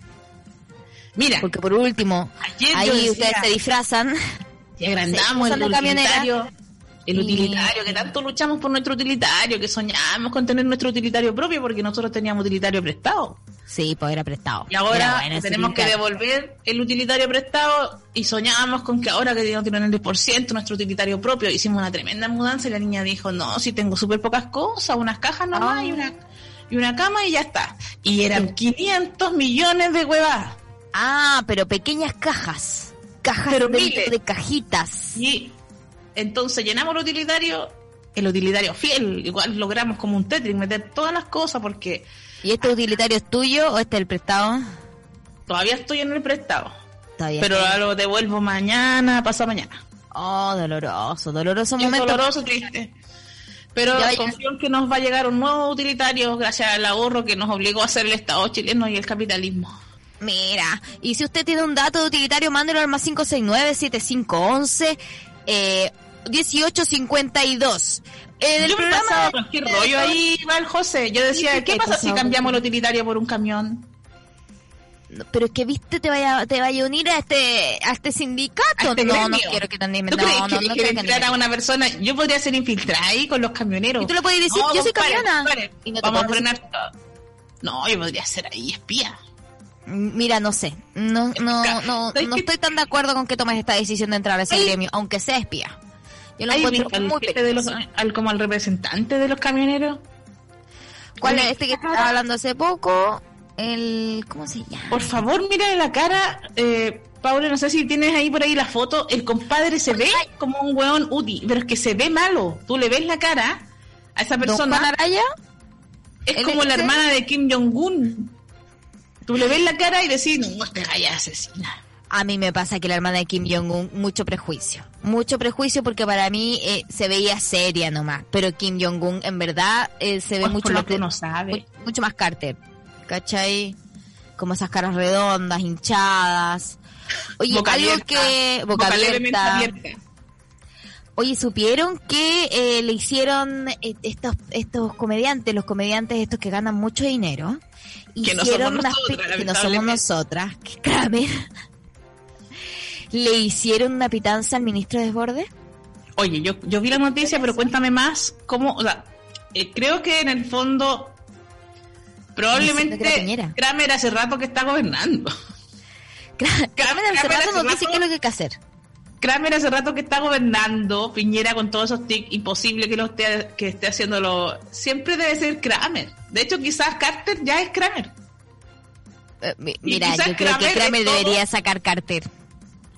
Mira, Porque por último, Ayer ahí decía- ustedes se disfrazan. y agrandamos el utilitario. El Y- utilitario, que tanto luchamos por nuestro utilitario, que soñamos con tener nuestro utilitario propio porque nosotros teníamos utilitario prestado. Sí, pues era prestado. Y ahora bueno tenemos que devolver el utilitario prestado y soñábamos con que ahora que no tienen el 10% nuestro utilitario propio, hicimos una tremenda mudanza y la niña dijo, no, si tengo súper pocas cosas, unas cajas nomás Ah. y, una, y una cama y ya está. Y eran 500 millones de huevas. Ah, pero pequeñas cajas. Cajas Pero dentro miles. de cajitas. Y entonces llenamos el utilitario, el utilitario fiel, igual logramos como un Tetris meter todas las cosas porque ¿Y este utilitario es tuyo o este es el prestado? todavía estoy en el prestado. Todavía Pero lo devuelvo mañana, pasado mañana. Oh, doloroso, doloroso es momento. doloroso, triste. Pero Ya, ya. confío en que nos va a llegar un nuevo utilitario gracias al ahorro que nos obligó a hacer el Estado chileno y el capitalismo. Mira, y si usted tiene un dato de utilitario, mándelo al más 569-7511 eh, 1852. En el Yo me pasaba cualquier rollo ahí, va el José. Yo decía, ¿qué ¿qué pasa si cambiamos el utilitario por un camión? No, Pero es que viste te vaya te vaya a unir a este a este sindicato. A este no, no quiero que te animen. ¿Tú No, crees no, que no, quiero que entrar a una persona? Yo podría ser infiltrada ahí con los camioneros. Y tú le puedes decir, yo soy camiona. Y no Vamos a frenar todo. No, yo podría ser ahí espía. Mira, no sé. No, no, no, ¿Sabes no estoy tan de acuerdo con que tomes esta decisión de entrar a ese gremio, aunque sea espía. Yo lo encuentro al muy jefe de los, peligroso. al, como al representante de los camioneros. ¿Cuál es este que estaba hablando hace poco? El... ¿Cómo se llama? Por favor, mira la cara, eh, Paula, no sé si tienes ahí por ahí la foto, el compadre se ve como un weón útil, pero es que se ve malo. Tú le ves la cara a esa ¿Don persona, Juan Araya? es ¿él como la hermana de Kim Jong-un. Tú le ves la cara y decís, no, esta galla asesina. A mí me pasa que la hermana de Kim Jong-un, mucho prejuicio. Mucho prejuicio porque para mí eh, se veía seria nomás. Pero Kim Jong-un en verdad eh, se ve Pues mucho más, que uno sabe. mu- mucho más Carter. ¿Cachai? Como esas caras redondas, hinchadas. Oye, Boca algo abierta, que... Boca, levemente abierta. abierta. Oye, ¿supieron que eh, le hicieron eh, estos estos comediantes, los comediantes estos que ganan mucho dinero? Que no hicieron somos unas nosotras, que no somos nosotras, que Kramer le hicieron una pitanza al ministro de Desbordes. Oye, yo, yo vi la noticia, pero cuéntame más cómo, o sea, eh, creo que en el fondo probablemente. Kramer hace rato que está gobernando. Kramer hace rato nos dice qué es lo que hay que hacer. Kramer hace rato que está gobernando, Piñera con todos esos tics, imposible que lo esté, que esté haciéndolo. Siempre debe ser Kramer. De hecho, quizás Carter ya es Kramer. Eh, Mira, yo creo que Kramer todo- debería sacar Carter.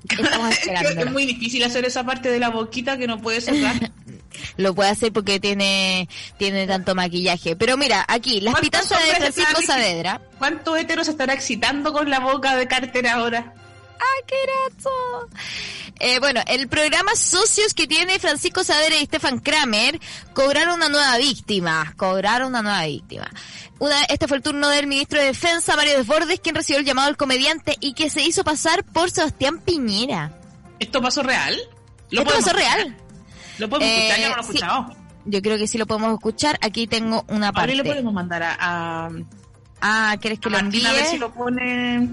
Estamos Es que esperando. es muy difícil hacer esa parte de la boquita que no puede cerrar. Lo puede hacer porque tiene tiene tanto maquillaje. Pero mira, aquí, las ¿Cuántos pitanzas de Francisco Saavedra. ¿Cuántos heteros estará excitando con la boca de Carter ahora? ¡Ay, qué grato! Eh, bueno, el programa Socios que tiene Francisco Saavedra y Stefan Kramer cobraron una nueva víctima. Cobraron una nueva víctima. Una, este fue el turno del ministro de Defensa, Mario Desbordes, quien recibió el llamado del comediante y que se hizo pasar por Sebastián Piñera. ¿Esto pasó real? Esto podemos pasó escuchar? real. ¿Lo podemos Eh, escuchar? Yo no lo he sí. escuchado. Yo creo que sí lo podemos escuchar. Aquí tengo una Ahora le parte. podemos mandar a, a, Ah, ¿quieres que a lo envíe? A ver si lo pone...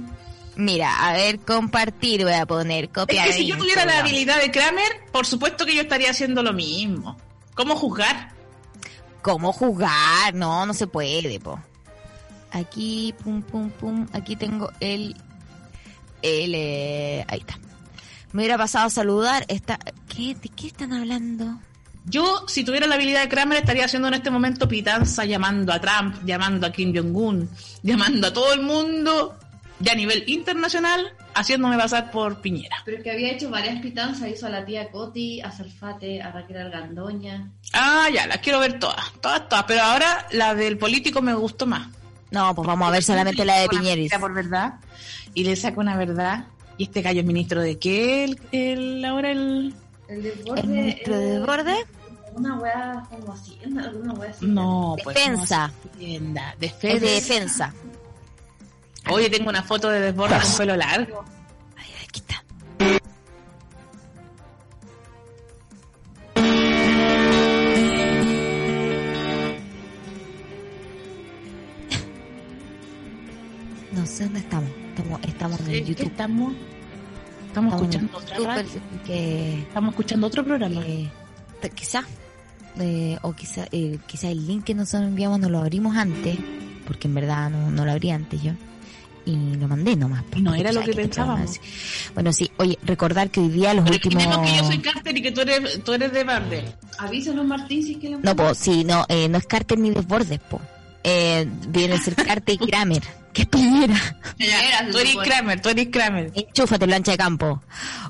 Mira, a ver, compartir, voy a poner Es copiar. que si yo tuviera la habilidad de Kramer, por supuesto que yo estaría haciendo lo mismo. ¿Cómo juzgar? ¿Cómo jugar? No, no se puede, po. Aquí, pum, pum, pum. Aquí tengo el. El. eh, ahí está. Me hubiera pasado a saludar. Está, ¿qué, ¿De qué están hablando? Yo, si tuviera la habilidad de Kramer, estaría haciendo en este momento pitanza, llamando a Trump, llamando a Kim Jong-un, llamando a todo el mundo, ya a nivel internacional, haciéndome pasar por Piñera. Pero que había hecho varias pitanzas, hizo a la tía Coti, a Salfate, a Raquel Argandoña. Ah, ya, las quiero ver todas, todas, todas. Pero ahora la del político me gustó más. No, pues vamos a ver solamente la de Piñeris. por verdad. Y le saco una verdad. Y este gallo es ministro de qué? El, el- ahora el... El de ¿El ministro de Desbordes? Una weá como hacienda, alguna weá así. No, pues Defensa. no, Hacienda. Es de Defensa. Oye, tengo una foto de desborda con pelo largo. Ay, aquí está. No sé dónde estamos. Estamos, estamos en Sí, YouTube. Estamos, estamos Estamos escuchando en otra YouTube, radio. que Estamos escuchando otro programa. eh, quizá eh, o quizá eh, quizá el link que nosotros enviamos no lo abrimos antes porque en verdad no, no lo abrí antes yo y lo mandé nomás No era lo que pensábamos. bueno sí oye recordar que hoy día los Pero últimos que yo soy Carter y que tú eres, tú eres de Barde. Avísanos, Martín, si es que le no pues sí no eh, no es Carter ni Desbordes po eh, viene a ser Carter y Kramer que es Piñera Piñera, tú eres. Kramer, tú eres Kramer. Enchúfate, lancha de campo.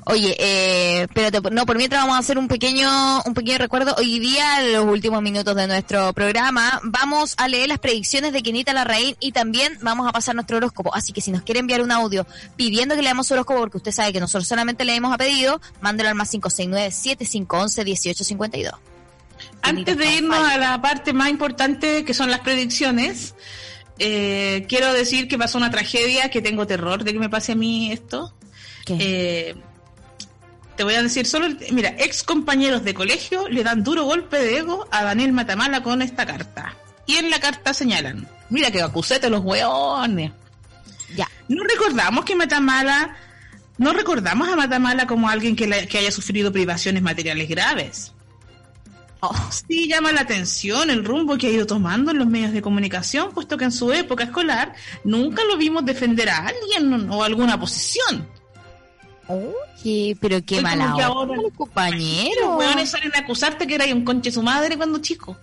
Oye, eh, espérate, no, por mientras vamos a hacer un pequeño, un pequeño recuerdo. Hoy día, en los últimos minutos de nuestro programa, vamos a leer las predicciones de Kenita Larraín y también vamos a pasar nuestro horóscopo. Así que si nos quiere enviar un audio pidiendo que leamos su horóscopo, porque usted sabe que nosotros solamente leemos a pedido, mándelo al más 569-7511-1852. Antes de irnos a la parte más importante, que son las predicciones, eh, quiero decir que pasó una tragedia, que tengo terror de que me pase a mí esto. Eh, te voy a decir solo, mira, ex compañeros de colegio le dan duro golpe de ego a Daniel Matamala con esta carta. Y en la carta señalan, mira que acusete los hueones. ya. No recordamos que Matamala, no recordamos a Matamala como alguien que haya sufrido privaciones materiales graves. Sí llama la atención el rumbo que ha ido tomando en los medios de comunicación, puesto que en su época escolar nunca lo vimos defender a alguien o alguna posición. Oye, pero qué Fue mala que ahora- los Los hueones salen a acusarte que eras un conche su madre cuando chico.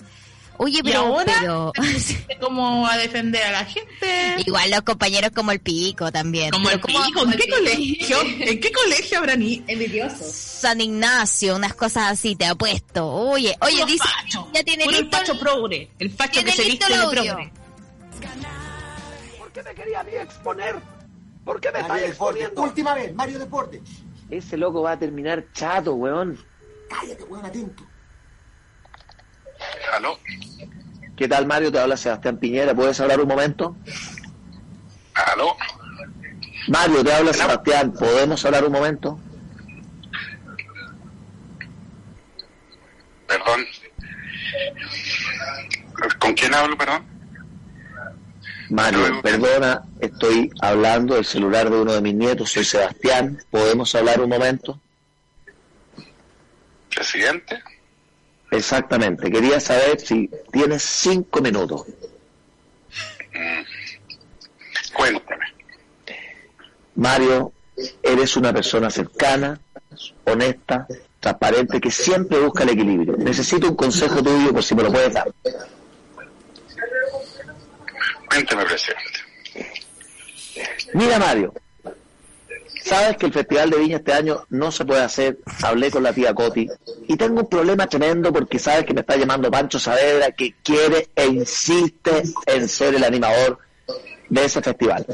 Oye, Y pero, ahora pero- como a defender a la gente. igual los compañeros como el pico también. Como Pero el como pico, ¿en qué colegio? ¿En qué colegio habrán ido? Envidioso. San Ignacio, unas cosas así, te apuesto. Oye, oye, dice, facho, ya tiene puro el listo facho progre, el facho que se listo viste el de progre. ¿Por qué me quería a mí exponer? ¿Por qué me estáis exponiendo? última vez, Mario Deporte. Ese loco va a terminar chato, weón. Cállate, weón, atento. ¿Aló? ¿Qué tal, Mario? Te habla Sebastián Piñera. ¿Puedes hablar un momento? ¿Aló? Mario, te habla Sebastián. ¿Podemos hablar un momento? Perdón. ¿Con quién hablo, perdón? Mario, perdona, estoy hablando del celular de uno de mis nietos. Soy Sebastián. ¿Podemos hablar un momento? ¿Presidente? Exactamente. Quería saber si tienes cinco minutos. Cuéntame. Mario, eres una persona cercana, honesta, transparente, que siempre busca el equilibrio. Necesito un consejo tuyo por si me lo puedes dar. Cuéntame, presidente. Mira, Mario, sabes que el Festival de Viña este año no se puede hacer. Hablé con la tía Coti y tengo un problema tremendo porque sabes que me está llamando Pancho Saavedra que quiere e insiste en ser el animador de ese festival.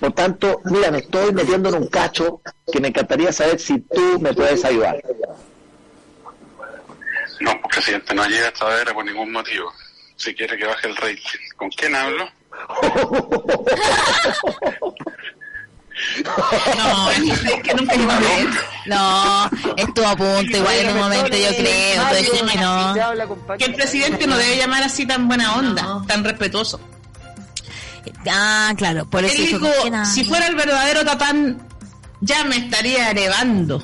Por tanto, mira, me estoy metiendo en un cacho que me encantaría saber si tú me puedes ayudar. No, pues, presidente, no llega esta vera por ningún motivo. Si quiere que baje el rating. ¿Con quién hablo? No, es que nunca llegó a ver. No, estuvo a punto, igual en un momento yo creo, que no. Que el presidente no debe llamar así tan buena onda, No. tan respetuoso. Ah, claro, por Él eso dijo, dijo, si fuera el verdadero tatán, ya me estaría elevando.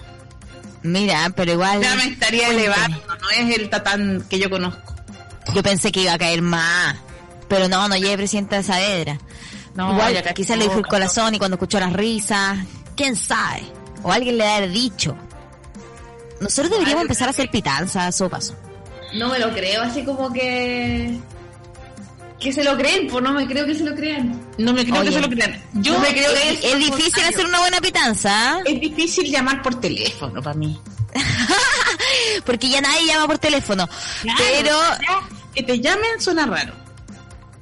Mira, pero igual Ya me estaría elevando, no es el tatán que yo conozco. yo pensé que iba a caer más. Pero no, no llegue presidente de Saavedra. No, igual, quizás le dijo el corazón y cuando escuchó las risas, quién sabe. O alguien le ha dicho. Nosotros deberíamos empezar a hacer pitanza a su paso. No me lo creo, así como que. Que se lo creen, pues no me creo que se lo crean. No me creo Oye. que se lo crean. Yo No me creo que Es difícil hacer una buena pitanza, ¿eh? Es difícil llamar por teléfono para mí. porque ya nadie llama por teléfono. Pero Ya, que te llamen suena raro.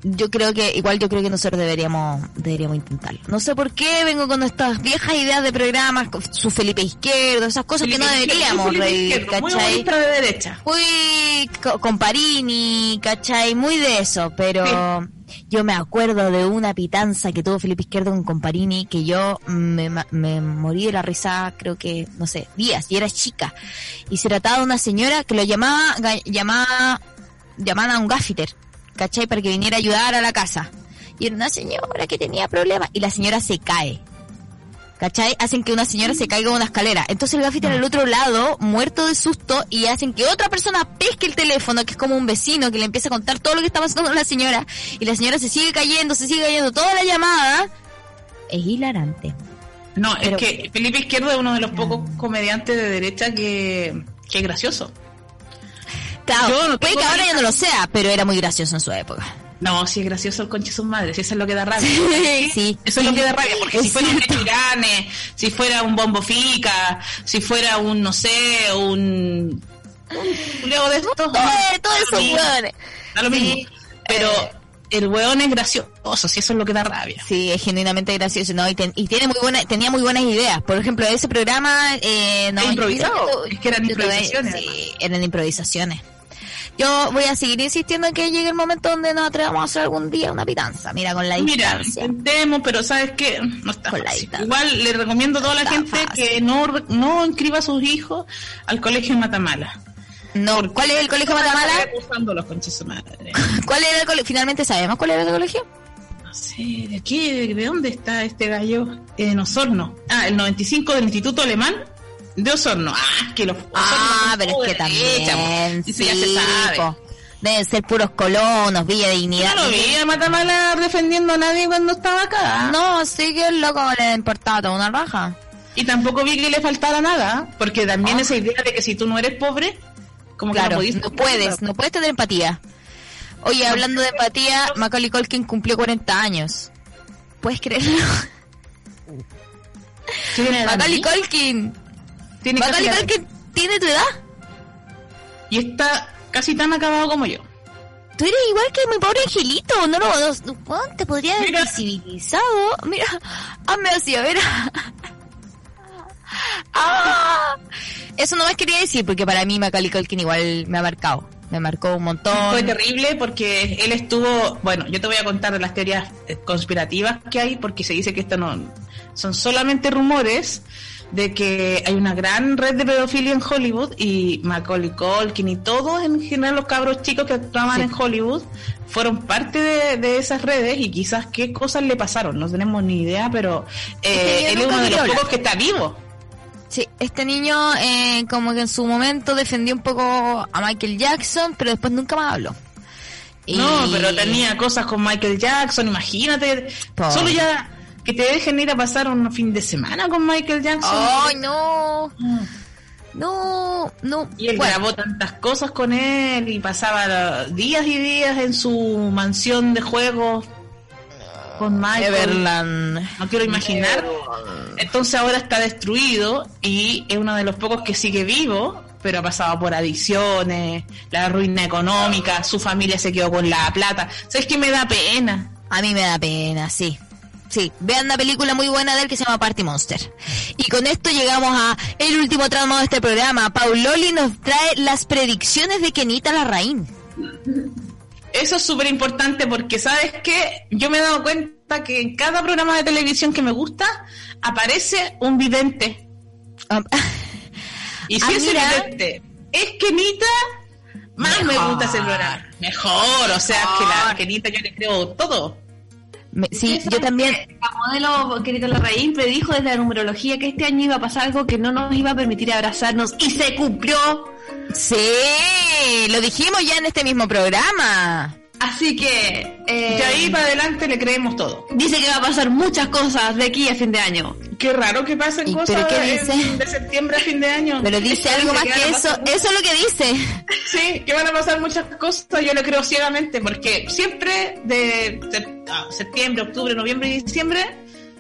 Yo creo que, igual yo creo que nosotros deberíamos, deberíamos intentarlo. No sé por qué vengo con estas viejas ideas de programas, con su Felipe Izquierdo, esas cosas que no deberíamos Muy ¿cachai? bonita de derecha. Muy co- con Parini, ¿cachai? Muy de eso, pero yo me acuerdo de una pitanza que tuvo Felipe Izquierdo con Comparini que yo me, me morí de la risa, creo que, no sé, días, y era chica. Y se trataba de una señora que lo llamaba, llamaba, llamaban a un gaffiter, ¿cachai? Para que viniera a ayudar a la casa. Y era una señora que tenía problemas, y la señora se cae. ¿Cachai? Hacen que una señora se caiga de una escalera. Entonces el gaffiter al otro lado, muerto de susto, y hacen que otra persona pesque el teléfono, que es como un vecino, que le empieza a contar todo lo que está pasando con la señora, y la señora se sigue cayendo, se sigue cayendo toda la llamada. Es hilarante. No, Pero- es que Felipe Izquierdo es uno de los pocos comediantes de derecha que, que es gracioso. Claro, Yo no puede que ahora ya no lo sea, pero era muy gracioso en su época. No, si es gracioso el conche sus madres, si eso es lo que da rabia. sí. Eso es lo que da rabia, porque si fuera un. Tirane, si fuera un Bombo Fica, si fuera un, no sé, un... un Leo de estos... Todo, todo eso, Sí. Da lo mismo. Pero el weón es gracioso, si eso es lo que da rabia. Sí, es genuinamente gracioso, ¿no? Y, ten- y tiene muy buena, tenía muy buenas ideas. Por ejemplo, ese programa, eh, no, ¿Es improvisado? yo- Es que eran improvisaciones. Sí, eran improvisaciones. Yo voy a seguir insistiendo en que llegue el momento donde nos atrevamos a hacer algún día una pitanza. Mira, con la Mira, distancia. intentemos, pero ¿sabes qué? No está Con la fácil. distancia. Igual le recomiendo a toda la gente fácil. que no, no inscriba a sus hijos al colegio en Matamala. No, ¿cuál es el colegio Matamala? Están acusando los conches madre. ¿Cuál era el colegio? Finalmente sabemos cuál era el colegio. no sé, ¿de aquí? ¿De, de dónde está este gallo? En Osorno. Ah, el 95 del Instituto Alemán de Osorno. Ah, que los Ah, pero es que también. Eso ya se sí, sabe. po. Deben ser puros colonos, Villa Yo Dignidad. no vi a Matamala defendiendo a nadie cuando estaba acá. No, sí que el loco le importaba toda una raja. Y tampoco vi que le faltara nada, porque también Ah. esa idea de que si tú no eres pobre, como que Claro, no, podís- no puedes, no puedes tener empatía. Oye, hablando de empatía, Macaulay Culkin cumplió 40 años. ¿Puedes creerlo? ¿Tiene edad Macaulay mía? Tiene casi la- Culkin tiene tu edad. Y está casi tan acabado como yo. Tú eres igual que mi pobre angelito. No lo no, te podría haber Mira. visibilizado. Mira, hazme así, a ver. Ah. Eso no más quería decir porque para mí Macaulay Culkin igual me ha marcado. Me marcó un montón. Fue terrible porque él estuvo, bueno, yo te voy a contar de las teorías eh, conspirativas que hay, porque se dice que esto no son solamente rumores de que hay una gran red de pedofilia en Hollywood y Macaulay Culkin y todos en general los cabros chicos que actuaban Sí. en Hollywood fueron parte de, de esas redes y quizás qué cosas le pasaron, no tenemos ni idea, pero eh, Es que yo él es uno de los hablar. pocos que está vivo. Sí, este niño eh, como que en su momento defendió un poco a Michael Jackson, pero después nunca más habló. Y- No, pero tenía cosas con Michael Jackson, imagínate. Solo ya que te dejen ir a pasar un fin de semana con Michael Jackson. ¡Ay, no! No, no. Y él Bueno, grabó tantas cosas con él y pasaba días y días en su mansión de juegos con Michael. Everland. No quiero imaginar. Entonces ahora está destruido y es uno de los pocos que sigue vivo, pero ha pasado por adicciones, la ruina económica, su familia se quedó con la plata. ¿Sabes qué me da pena? A mí me da pena, sí. Sí, vean una película muy buena de él que se llama Party Monster. Y con esto llegamos a el último tramo de este programa. Pauloli nos trae las predicciones de Kenita Larraín. Eso es súper importante porque, ¿sabes qué? Yo me he dado cuenta que en cada programa de televisión que me gusta aparece un vidente. Ah, Y si Ah, ese vidente es Kenita, más me gusta ese programa. Mejor, o sea, que la Kenita yo le creo todo. Me- sí, yo también. La modelo Querida Larraín predijo desde la numerología que este año iba a pasar algo que no nos iba a permitir abrazarnos y se cumplió. Sí, lo dijimos ya en este mismo programa. Así que eh, De ahí para adelante le creemos todo. dice que va a pasar muchas cosas de aquí a fin de año. Qué raro que pasen ¿Y cosas pero qué en- dice? de septiembre a fin de año. Pero dice algo más que eso. Eso es lo que dice. Sí, que van a pasar muchas cosas, yo lo creo ciegamente, porque siempre de, de- ah, septiembre, octubre, noviembre y diciembre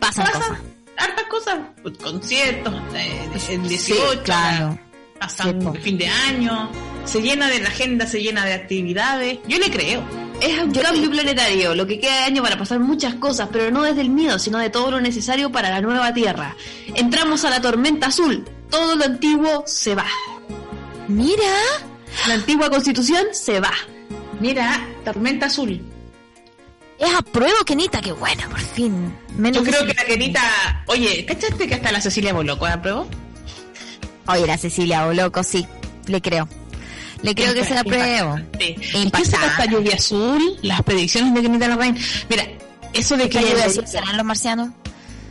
Pasan pasan cosas. hartas cosas, pues, conciertos, eh, el 18, Sí, claro. pasan Sí, fin de año, se llena de la agenda, se llena de actividades, yo le creo. Es un cambio planetario, lo que queda de año para pasar muchas cosas, pero no desde el miedo, sino de todo lo necesario para la nueva Tierra. Entramos a la tormenta azul, todo lo antiguo se va. Mira. La antigua constitución se va. Mira, tormenta azul. Es a prueba, Kenita, qué bueno, por fin. Menos Yo creo que que la querita, oye, ¿cachaste que hasta la Cecilia Boloco apruebo? Oye, la Cecilia Boloco, sí, le creo. Le creo que se la. Sí. ¿Y qué será esta lluvia azul? Las predicciones de Kenita Larraín. Mira, eso de que ¿Qué ayuda ella- serán los marcianos?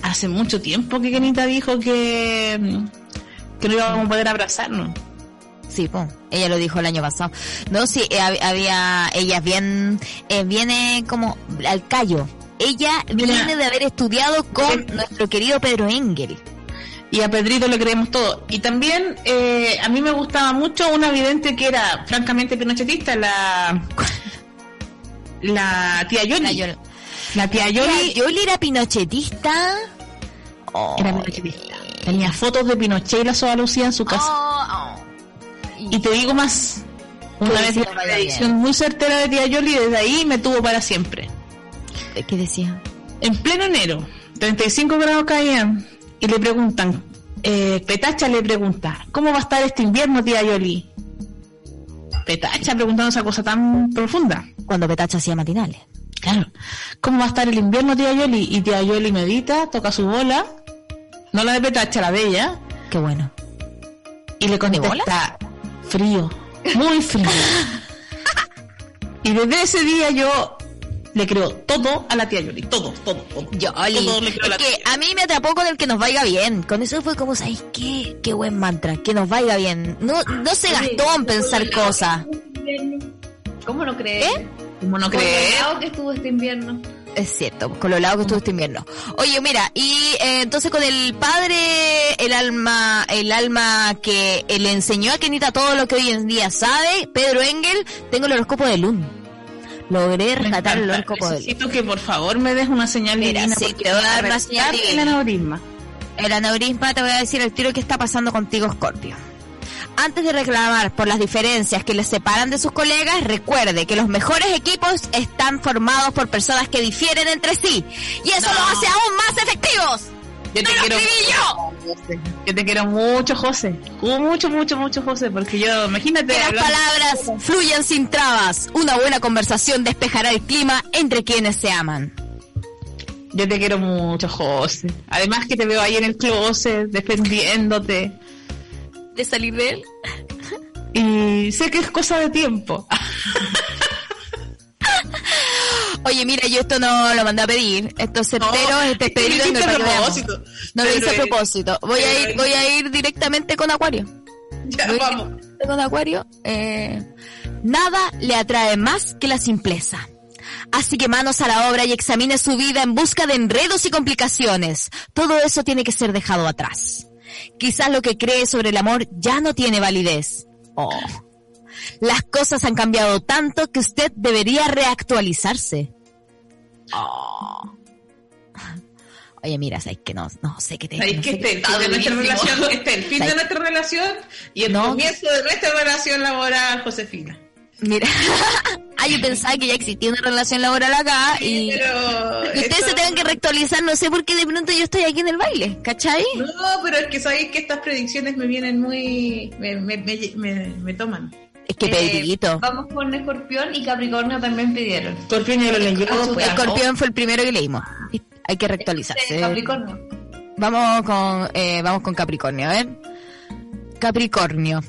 hace mucho tiempo que Kenita dijo que, que no íbamos a poder abrazarnos. Sí, po. ella lo dijo el año pasado. No, sí, eh, hab- había, ella bien, eh, viene como al callo. Ella Mira. viene de haber estudiado con nuestro querido Pedro Engel. Y a Pedrito le creemos todo. Y también eh, a mí me gustaba mucho una vidente que era francamente pinochetista, la la tía Yoli. La Yol- La tía Yoli Tía Yoli era pinochetista. Oh, era pinochetista. Tenía fotos de Pinochet y la Soa Lucía en su casa. oh, oh. Y te digo más. Una vez una predicción muy certera de tía Yoli desde ahí me tuvo para siempre. ¿Qué decía? En pleno enero, 35 grados caían y le preguntan, eh, Petacha le pregunta, ¿cómo va a estar este invierno, tía Yoli? Petacha preguntando esa cosa tan profunda. Cuando Petacha hacía matinales. Claro. ¿Cómo va a estar el invierno, tía Yoli? Y tía Yoli medita, toca su bola, no la de Petacha, la de ella, Qué bueno. y le contesta, frío, muy frío. y desde ese día yo le creo todo a la tía Yoli, todo, todo, todo. Yoli, Todo le creo a la que tía. a mí me atrapó con el que nos vaya bien. Con eso fue como, ¿sabes qué? Qué buen mantra, que nos vaya bien. No, no se gastó en pensar cosas. ¿Cómo no crees? ¿Eh? ¿Cómo no Con lo crees? que estuvo este invierno. Es cierto, con lo helado que estuvo este invierno. Oye, mira, y eh, entonces con el padre, el alma, el alma que eh, le enseñó a Kenita todo lo que hoy en día sabe, Pedro Engel, tengo el horóscopo de Lun. Logré rescatar el de Lun. Necesito que por favor me des una señal Mira, divina sí, te voy a dar una señal divina. el aneurisma. El aneurisma te voy a decir el tiro que está pasando contigo, Scorpio. Antes de reclamar por las diferencias que les separan de sus colegas, recuerde que los mejores equipos están formados por personas que difieren entre sí. Y eso No. los hace aún más efectivos. Yo ¡No te lo quiero yo! Yo te quiero mucho, José. Mucho, mucho, mucho, José, porque yo, imagínate. Que las palabras fluyan sin trabas. Una buena conversación despejará el clima entre quienes se aman. Yo te quiero mucho, José. Además que te veo ahí en el closet, defendiéndote. ¿De salir de él? Y sé que es cosa de tiempo. Oye, mira, yo esto no lo mandé a pedir. Esto es certero, No, este lo pedido no veamos. propósito. No lo hice a propósito. Voy a ir, voy a ir directamente con Acuario. Ya, Voy vamos. con Acuario. Eh, nada le atrae más que la simpleza. Así que manos a la obra y examine su vida en busca de enredos y complicaciones. Todo eso tiene que ser dejado atrás. Quizás lo que cree sobre el amor ya no tiene validez. Oh. Las cosas han cambiado tanto que usted debería reactualizarse. Oh. Oye, mira, sabes que no, no sé qué te Ahí no que este, fin de nuestra relación, este, el fin de nuestra relación y el No. comienzo de nuestra relación laboral, Josefina. Mira, ah, yo pensaba que ya existía una relación laboral acá y, ustedes esto- se tengan que reactualizar, no sé por qué de pronto yo estoy aquí en el baile, ¿cachai? No, pero es que sabéis que estas predicciones me vienen muy... me, me, me, me, me toman. Es que Eh, Pedrito, Vamos con Escorpión y Capricornio también pidieron. Escorpión ya lo leyó. Escorpión fue el primero que leímos. Hay que reactualizarse. Eh, Capricornio. Vamos con, eh, vamos con Capricornio, a ver. Capricornio.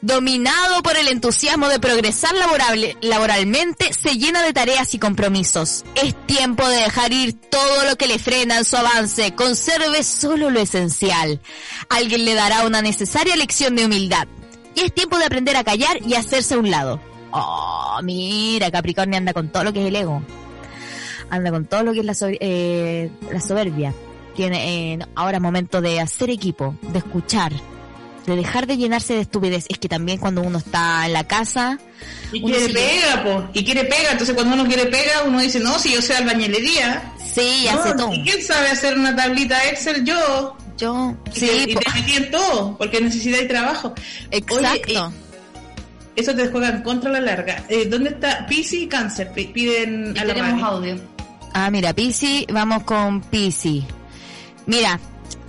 Dominado por el entusiasmo de progresar laborable- laboralmente, se llena de tareas y compromisos. Es tiempo de dejar ir todo lo que le frena en su avance. Conserve solo lo esencial. Alguien le dará una necesaria lección de humildad. Y es tiempo de aprender a callar y hacerse a un lado. Oh, mira, Capricornio anda con todo lo que es el ego. Anda con todo lo que es la, sobre- eh, la soberbia. Tiene eh, ahora momento de hacer equipo, de escuchar, de dejar de llenarse de estupidez. Es que también cuando uno está en la casa, Y quiere pega, po. Y quiere pega. Entonces cuando uno quiere pega, uno dice, no, si yo sé albañilería. sí, No, hace todo. ¿Y quién sabe hacer una tablita Excel? Yo. Yo, Y sí, te- y po- te metí en todo, porque necesitáis trabajo. exacto. Oye, Eso te juega en contra a la larga. Eh, ¿Dónde está? Pisces y Cáncer. P- Piden Y a la tenemos audio. Ah, mira, Pisi, vamos con Pisi. Mira,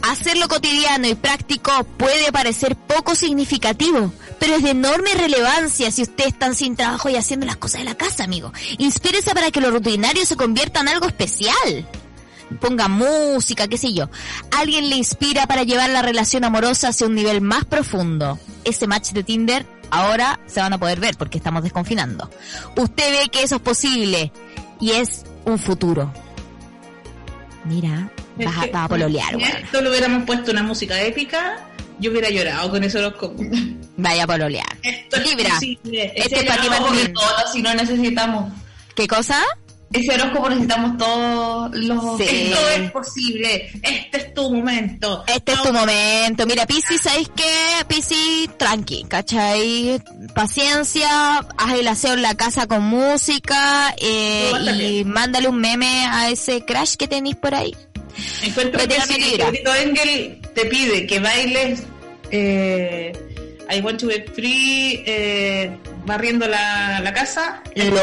hacerlo cotidiano y práctico puede parecer poco significativo, pero es de enorme relevancia si usted está sin trabajo y haciendo las cosas de la casa, amigo. Inspírese para que lo rutinario se convierta en algo especial. Ponga música, qué sé yo. Alguien le inspira para llevar la relación amorosa hacia un nivel más profundo. Ese match de Tinder ahora se van a poder ver porque estamos desconfinando. Usted ve que eso es posible y es un futuro. Mira, Es vas a, vas a pololear, si esto le hubiéramos puesto una música épica, yo hubiera llorado con eso horóscopo. Vaya a pololear. Esto es Libra. Este es para ti, Martín. todos, si no necesitamos. ¿Qué cosa? Ese horóscopo necesitamos todos los... Sí. Esto es posible. Este es tu momento. Este es tu momento. Mira, Piscis, ¿sabéis qué? Piscis, tranqui, ¿cachai? Paciencia, haz el aseo en la casa con música eh, y mándale un meme a ese crash que tenéis por ahí. Encuentro Vete que si Engel te pide que bailes eh, I Want to Be Free eh, barriendo la, la casa. Lo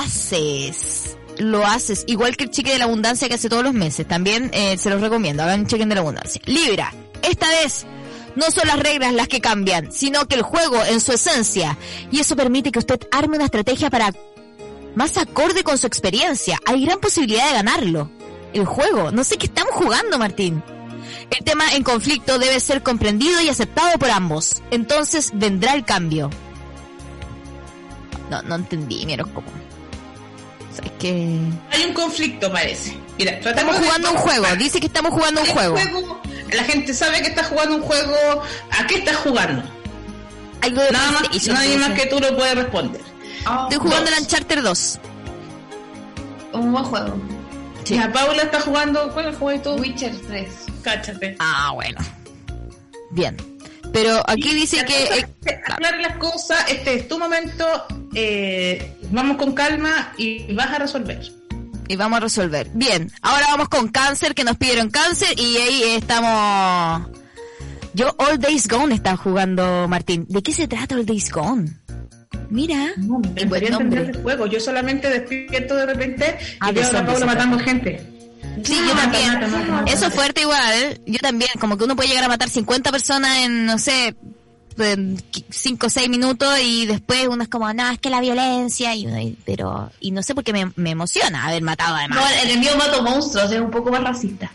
haces. Lo haces. Igual que el cheque de la abundancia que hace todos los meses. También eh, se los recomiendo. Hagan un cheque de la abundancia. Libra. Esta vez no son las reglas las que cambian, sino que el juego en su esencia. Y eso permite que usted arme una estrategia para más acorde con su experiencia. Hay gran posibilidad de ganarlo. El juego. No sé qué estamos jugando, Martín. El tema en conflicto debe ser comprendido y aceptado por ambos. Entonces vendrá el cambio. No, no entendí mi horóscopo. Es que Hay un conflicto, parece. Mira, estamos tratemos de- jugando un juego. Dice que estamos jugando un El juego. La gente sabe que estás jugando un juego. ¿A qué estás jugando? Algo de Nada más, nadie más que tú lo puede responder. Estoy jugando el Uncharted 2. Un buen juego. Sí. Ya, Paula está jugando. ¿Cuál juego tú? Witcher 3. Cáchate. Ah, bueno. Bien. Pero aquí dice que... eh, las cosas. Este es tu momento. eh, vamos con calma y vas a resolver. y vamos a resolver. Bien, ahora vamos con cáncer, que nos pidieron cáncer y ahí estamos... Yo All Days Gone está jugando, Martín. ¿De qué se trata All Days Gone? Mira, No, buen nombre. el juego. Yo solamente despierto de repente Ah, y de veo a la Paula matando gente. Sí, yo Mata, también. Eso es fuerte igual. Yo también. Como que uno puede llegar a matar 50 personas en, no sé, 5 o 6 minutos y después uno es como, no, es que la violencia. Y uno, y- pero, y no sé por qué me, me emociona haber matado además. No, el envío mato monstruos, es un poco más racista.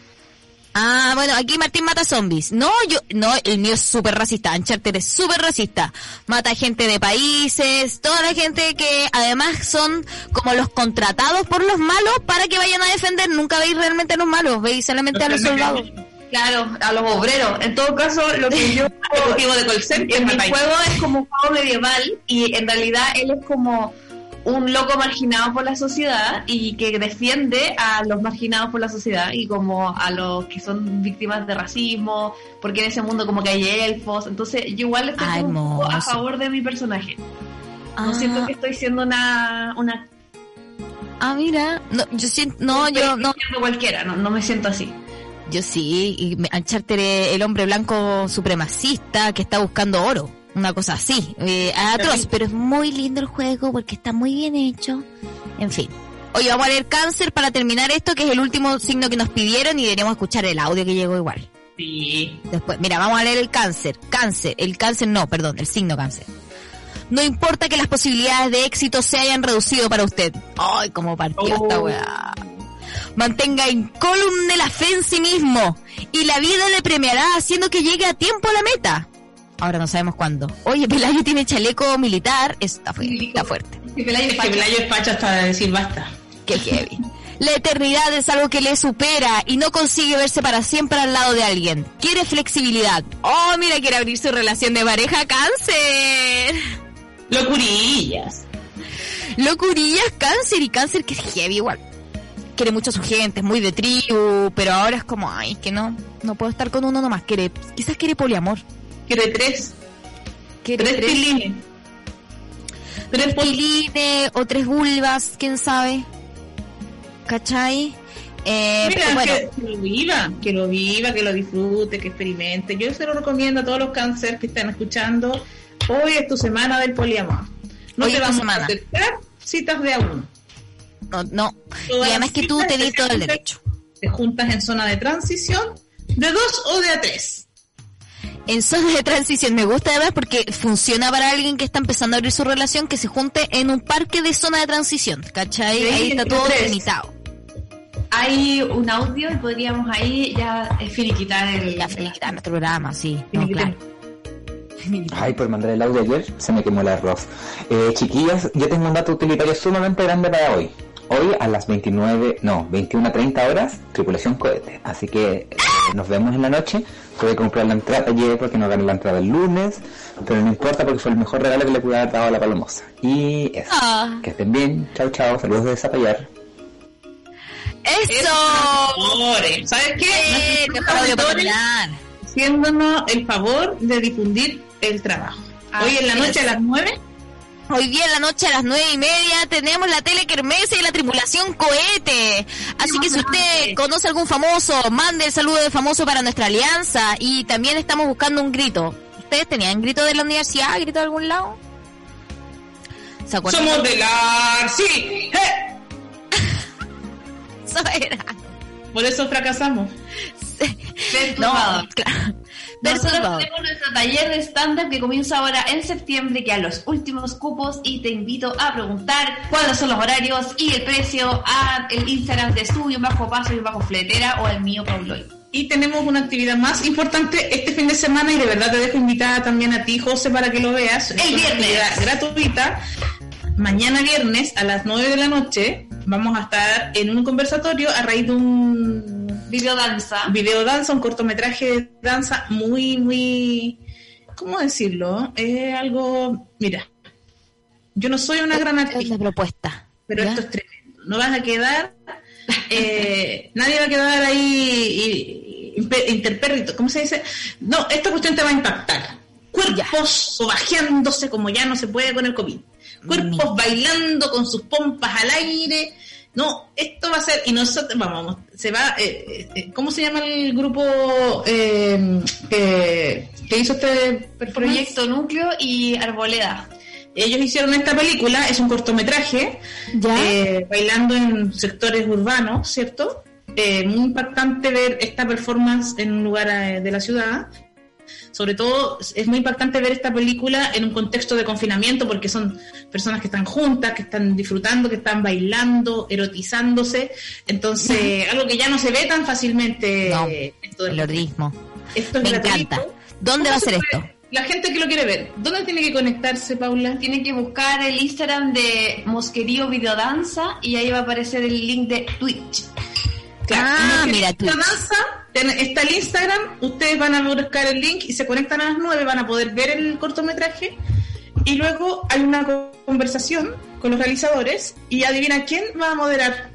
Ah, bueno, aquí Martín mata zombies. No, yo, no, el mío es súper racista. Uncharted es súper racista. Mata gente de países, toda la gente que además son como los contratados por los malos para que vayan a defender. Nunca veis realmente a los malos, veis solamente a los soldados. Claro, a los obreros. En todo caso, lo que yo Ejecutivo de call center, en mi juego es como un juego medieval y en realidad él es como un loco marginado por la sociedad y que defiende a los marginados por la sociedad y como a los que son víctimas de racismo, porque en ese mundo como que hay elfos. Entonces yo igual estoy Ah, como un poco a favor de mi personaje. No Ah, siento que estoy siendo una... una ah, mira, no, yo siento, no, yo no, siendo cualquiera, no, no me siento así. yo sí, y Uncharted el hombre blanco supremacista que está buscando oro, una cosa así, eh, atroz, pero es muy lindo el juego porque está muy bien hecho, en fin. Oye, vamos a leer cáncer para terminar esto, que es el último signo que nos pidieron y deberíamos escuchar el audio que llegó igual. Sí. Después, mira, vamos a leer el cáncer. Cáncer, el cáncer no, perdón, el signo cáncer. No importa que las posibilidades de éxito se hayan reducido para usted. Ay, cómo partió esta Oh. weá. Mantenga incólume la fe en sí mismo y la vida le premiará haciendo que llegue a tiempo a la meta. Ahora no sabemos cuándo. Oye, Pelayo tiene chaleco militar. Eso está, fuerte, está fuerte. Que Pelayo Es que. Pelayo es hasta decir basta. Qué heavy. La eternidad es algo que le supera y no consigue verse para siempre al lado de alguien. Quiere flexibilidad. Oh, mira, quiere abrir su relación de pareja cáncer. Locurillas. Locurillas, cáncer y cáncer que es heavy igual. Quiere mucho a su gente, es muy de tribu, pero ahora es como, ay, que no, no puedo estar con uno nomás. Quiere, quizás quiere poliamor. Quiere tres. Quiere Tres pilines. tres pilines o tres vulvas, quién sabe. ¿Cachai? Eh, Mira, pero bueno, que, que lo viva, que lo viva, que lo disfrute, que experimente. Yo se lo recomiendo a todos los cáncer que están escuchando. Hoy es tu semana del poliamor. No Hoy te vamos semana. a aceptar citas de a uno. no, no. Y Todas además que tú citas, tenés todo el derecho. Te juntas en zona de transición de dos o de a tres. En zona de transición me gusta además porque funciona para alguien que está empezando a abrir su relación que se junte en un parque de zona de transición, ¿cachai? Sí, Ahí está todo tres. limitado. Hay un audio y podríamos ahí ya eh, finiquitar el... Ya finiquitar nuestro programa, sí. No, claro. Ay, por mandar el audio ayer se me quemó el arroz. Eh, chiquillas, yo tengo un dato utilitario sumamente grande para hoy. Hoy a las 29, no, 21.30 horas, tripulación cohete. Así que eh, nos vemos en la noche. Tuve que comprar la entrada ayer porque no gané la entrada el lunes, pero no importa porque fue el mejor regalo que le pude haber dado a la palomosa. Y eso. Ah. Que estén bien. Chao, chao. Saludos de Zapallar. ¡Eso! ¿Sabes qué? Haciéndonos el favor de difundir el trabajo. Ah, Hoy en la noche a las nueve Hoy día en la noche a las nueve y media tenemos la tele Kermesse y la tripulación cohete. Así que si usted conoce algún famoso, mande el saludo de famoso para nuestra alianza. Y también estamos buscando un grito. ¿Ustedes tenían grito de la universidad, grito de algún lado? ¿Se acuerdan? somos de la... Sí, ¡eh! Eso era. Por eso fracasamos. No, claro. Nosotros tenemos nuestro taller de stand-up que comienza ahora en septiembre, que a los últimos cupos, y te invito a preguntar cuáles son los horarios y el precio a el Instagram de Estudio Bajo Paso y Bajo Fletera o al mío Pauloy. Y tenemos una actividad más importante este fin de semana y de verdad te dejo invitada también a ti, José, para que lo veas. Es El una viernes. actividad gratuita. Mañana viernes a las 9 de la noche vamos a estar en un conversatorio a raíz de un Video danza. video danza, un cortometraje de danza muy, muy, ¿cómo decirlo? Es algo, mira, yo no soy una gran artista, propuesta. pero ¿ya? esto es tremendo. No vas a quedar, eh, nadie va a quedar ahí interpérrito, ¿cómo se dice? No, esta cuestión te va a impactar. Cuerpos sobajeándose como ya no se puede con el COVID. Cuerpos bailando con sus pompas al aire. No, esto va a ser, y nosotros, vamos, se va, eh, eh, ¿cómo se llama el grupo eh, que, que hizo este? Proyecto Núcleo y Arboleda. Ellos hicieron esta película, es un cortometraje, ¿Ya? eh, bailando en sectores urbanos, ¿cierto? Eh, muy impactante ver esta performance en un lugar eh, de la ciudad. Sobre todo es muy impactante ver esta película en un contexto de confinamiento porque son personas que están juntas, que están disfrutando, que están bailando, erotizándose. Entonces, algo que ya no se ve tan fácilmente. No, esto El ordismo. esto es Me gratuito. encanta. ¿Dónde va a ¿Cómo ser esto? La gente que lo quiere ver, ¿dónde tiene que conectarse, Paula? Tienen que buscar el Instagram de Mosquerío Videodanza y ahí va a aparecer el link de Twitch. Ah, Como que mira, Twitch. danza, está el Instagram, ustedes van a buscar el link y se conectan a las 9, van a poder ver el cortometraje y luego hay una co- conversación con los realizadores y adivina quién va a moderar.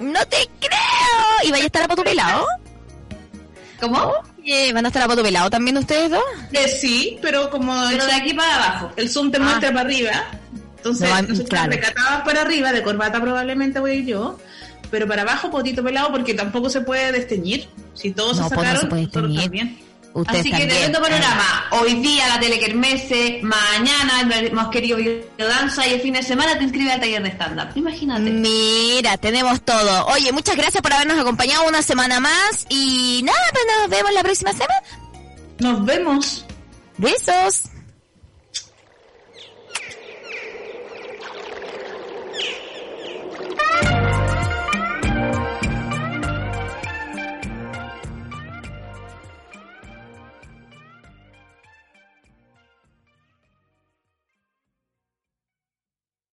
¡No te creo! ¿Y vaya a estar a poto pelado? ¿Cómo? Oye, ¿Van a estar a poto pelado también ustedes dos? Eh, sí, pero como Pero de aquí para abajo. el Zoom te Ah. muestra para arriba, entonces No, nosotros claro. recatadas para arriba, de corbata probablemente voy yo, pero para abajo potito pelado porque tampoco se puede desteñir. Si todos No, se pues no sacaron, se también. Ustedes Así que tremendo panorama. Hoy día la telequermese, mañana el Mosquerío Videodanza y el fin de semana te inscribes al taller de stand-up. Imagínate. Mira, tenemos todo. Oye, muchas gracias por habernos acompañado una semana más y nada, pues nos vemos la próxima semana. Nos vemos. Besos.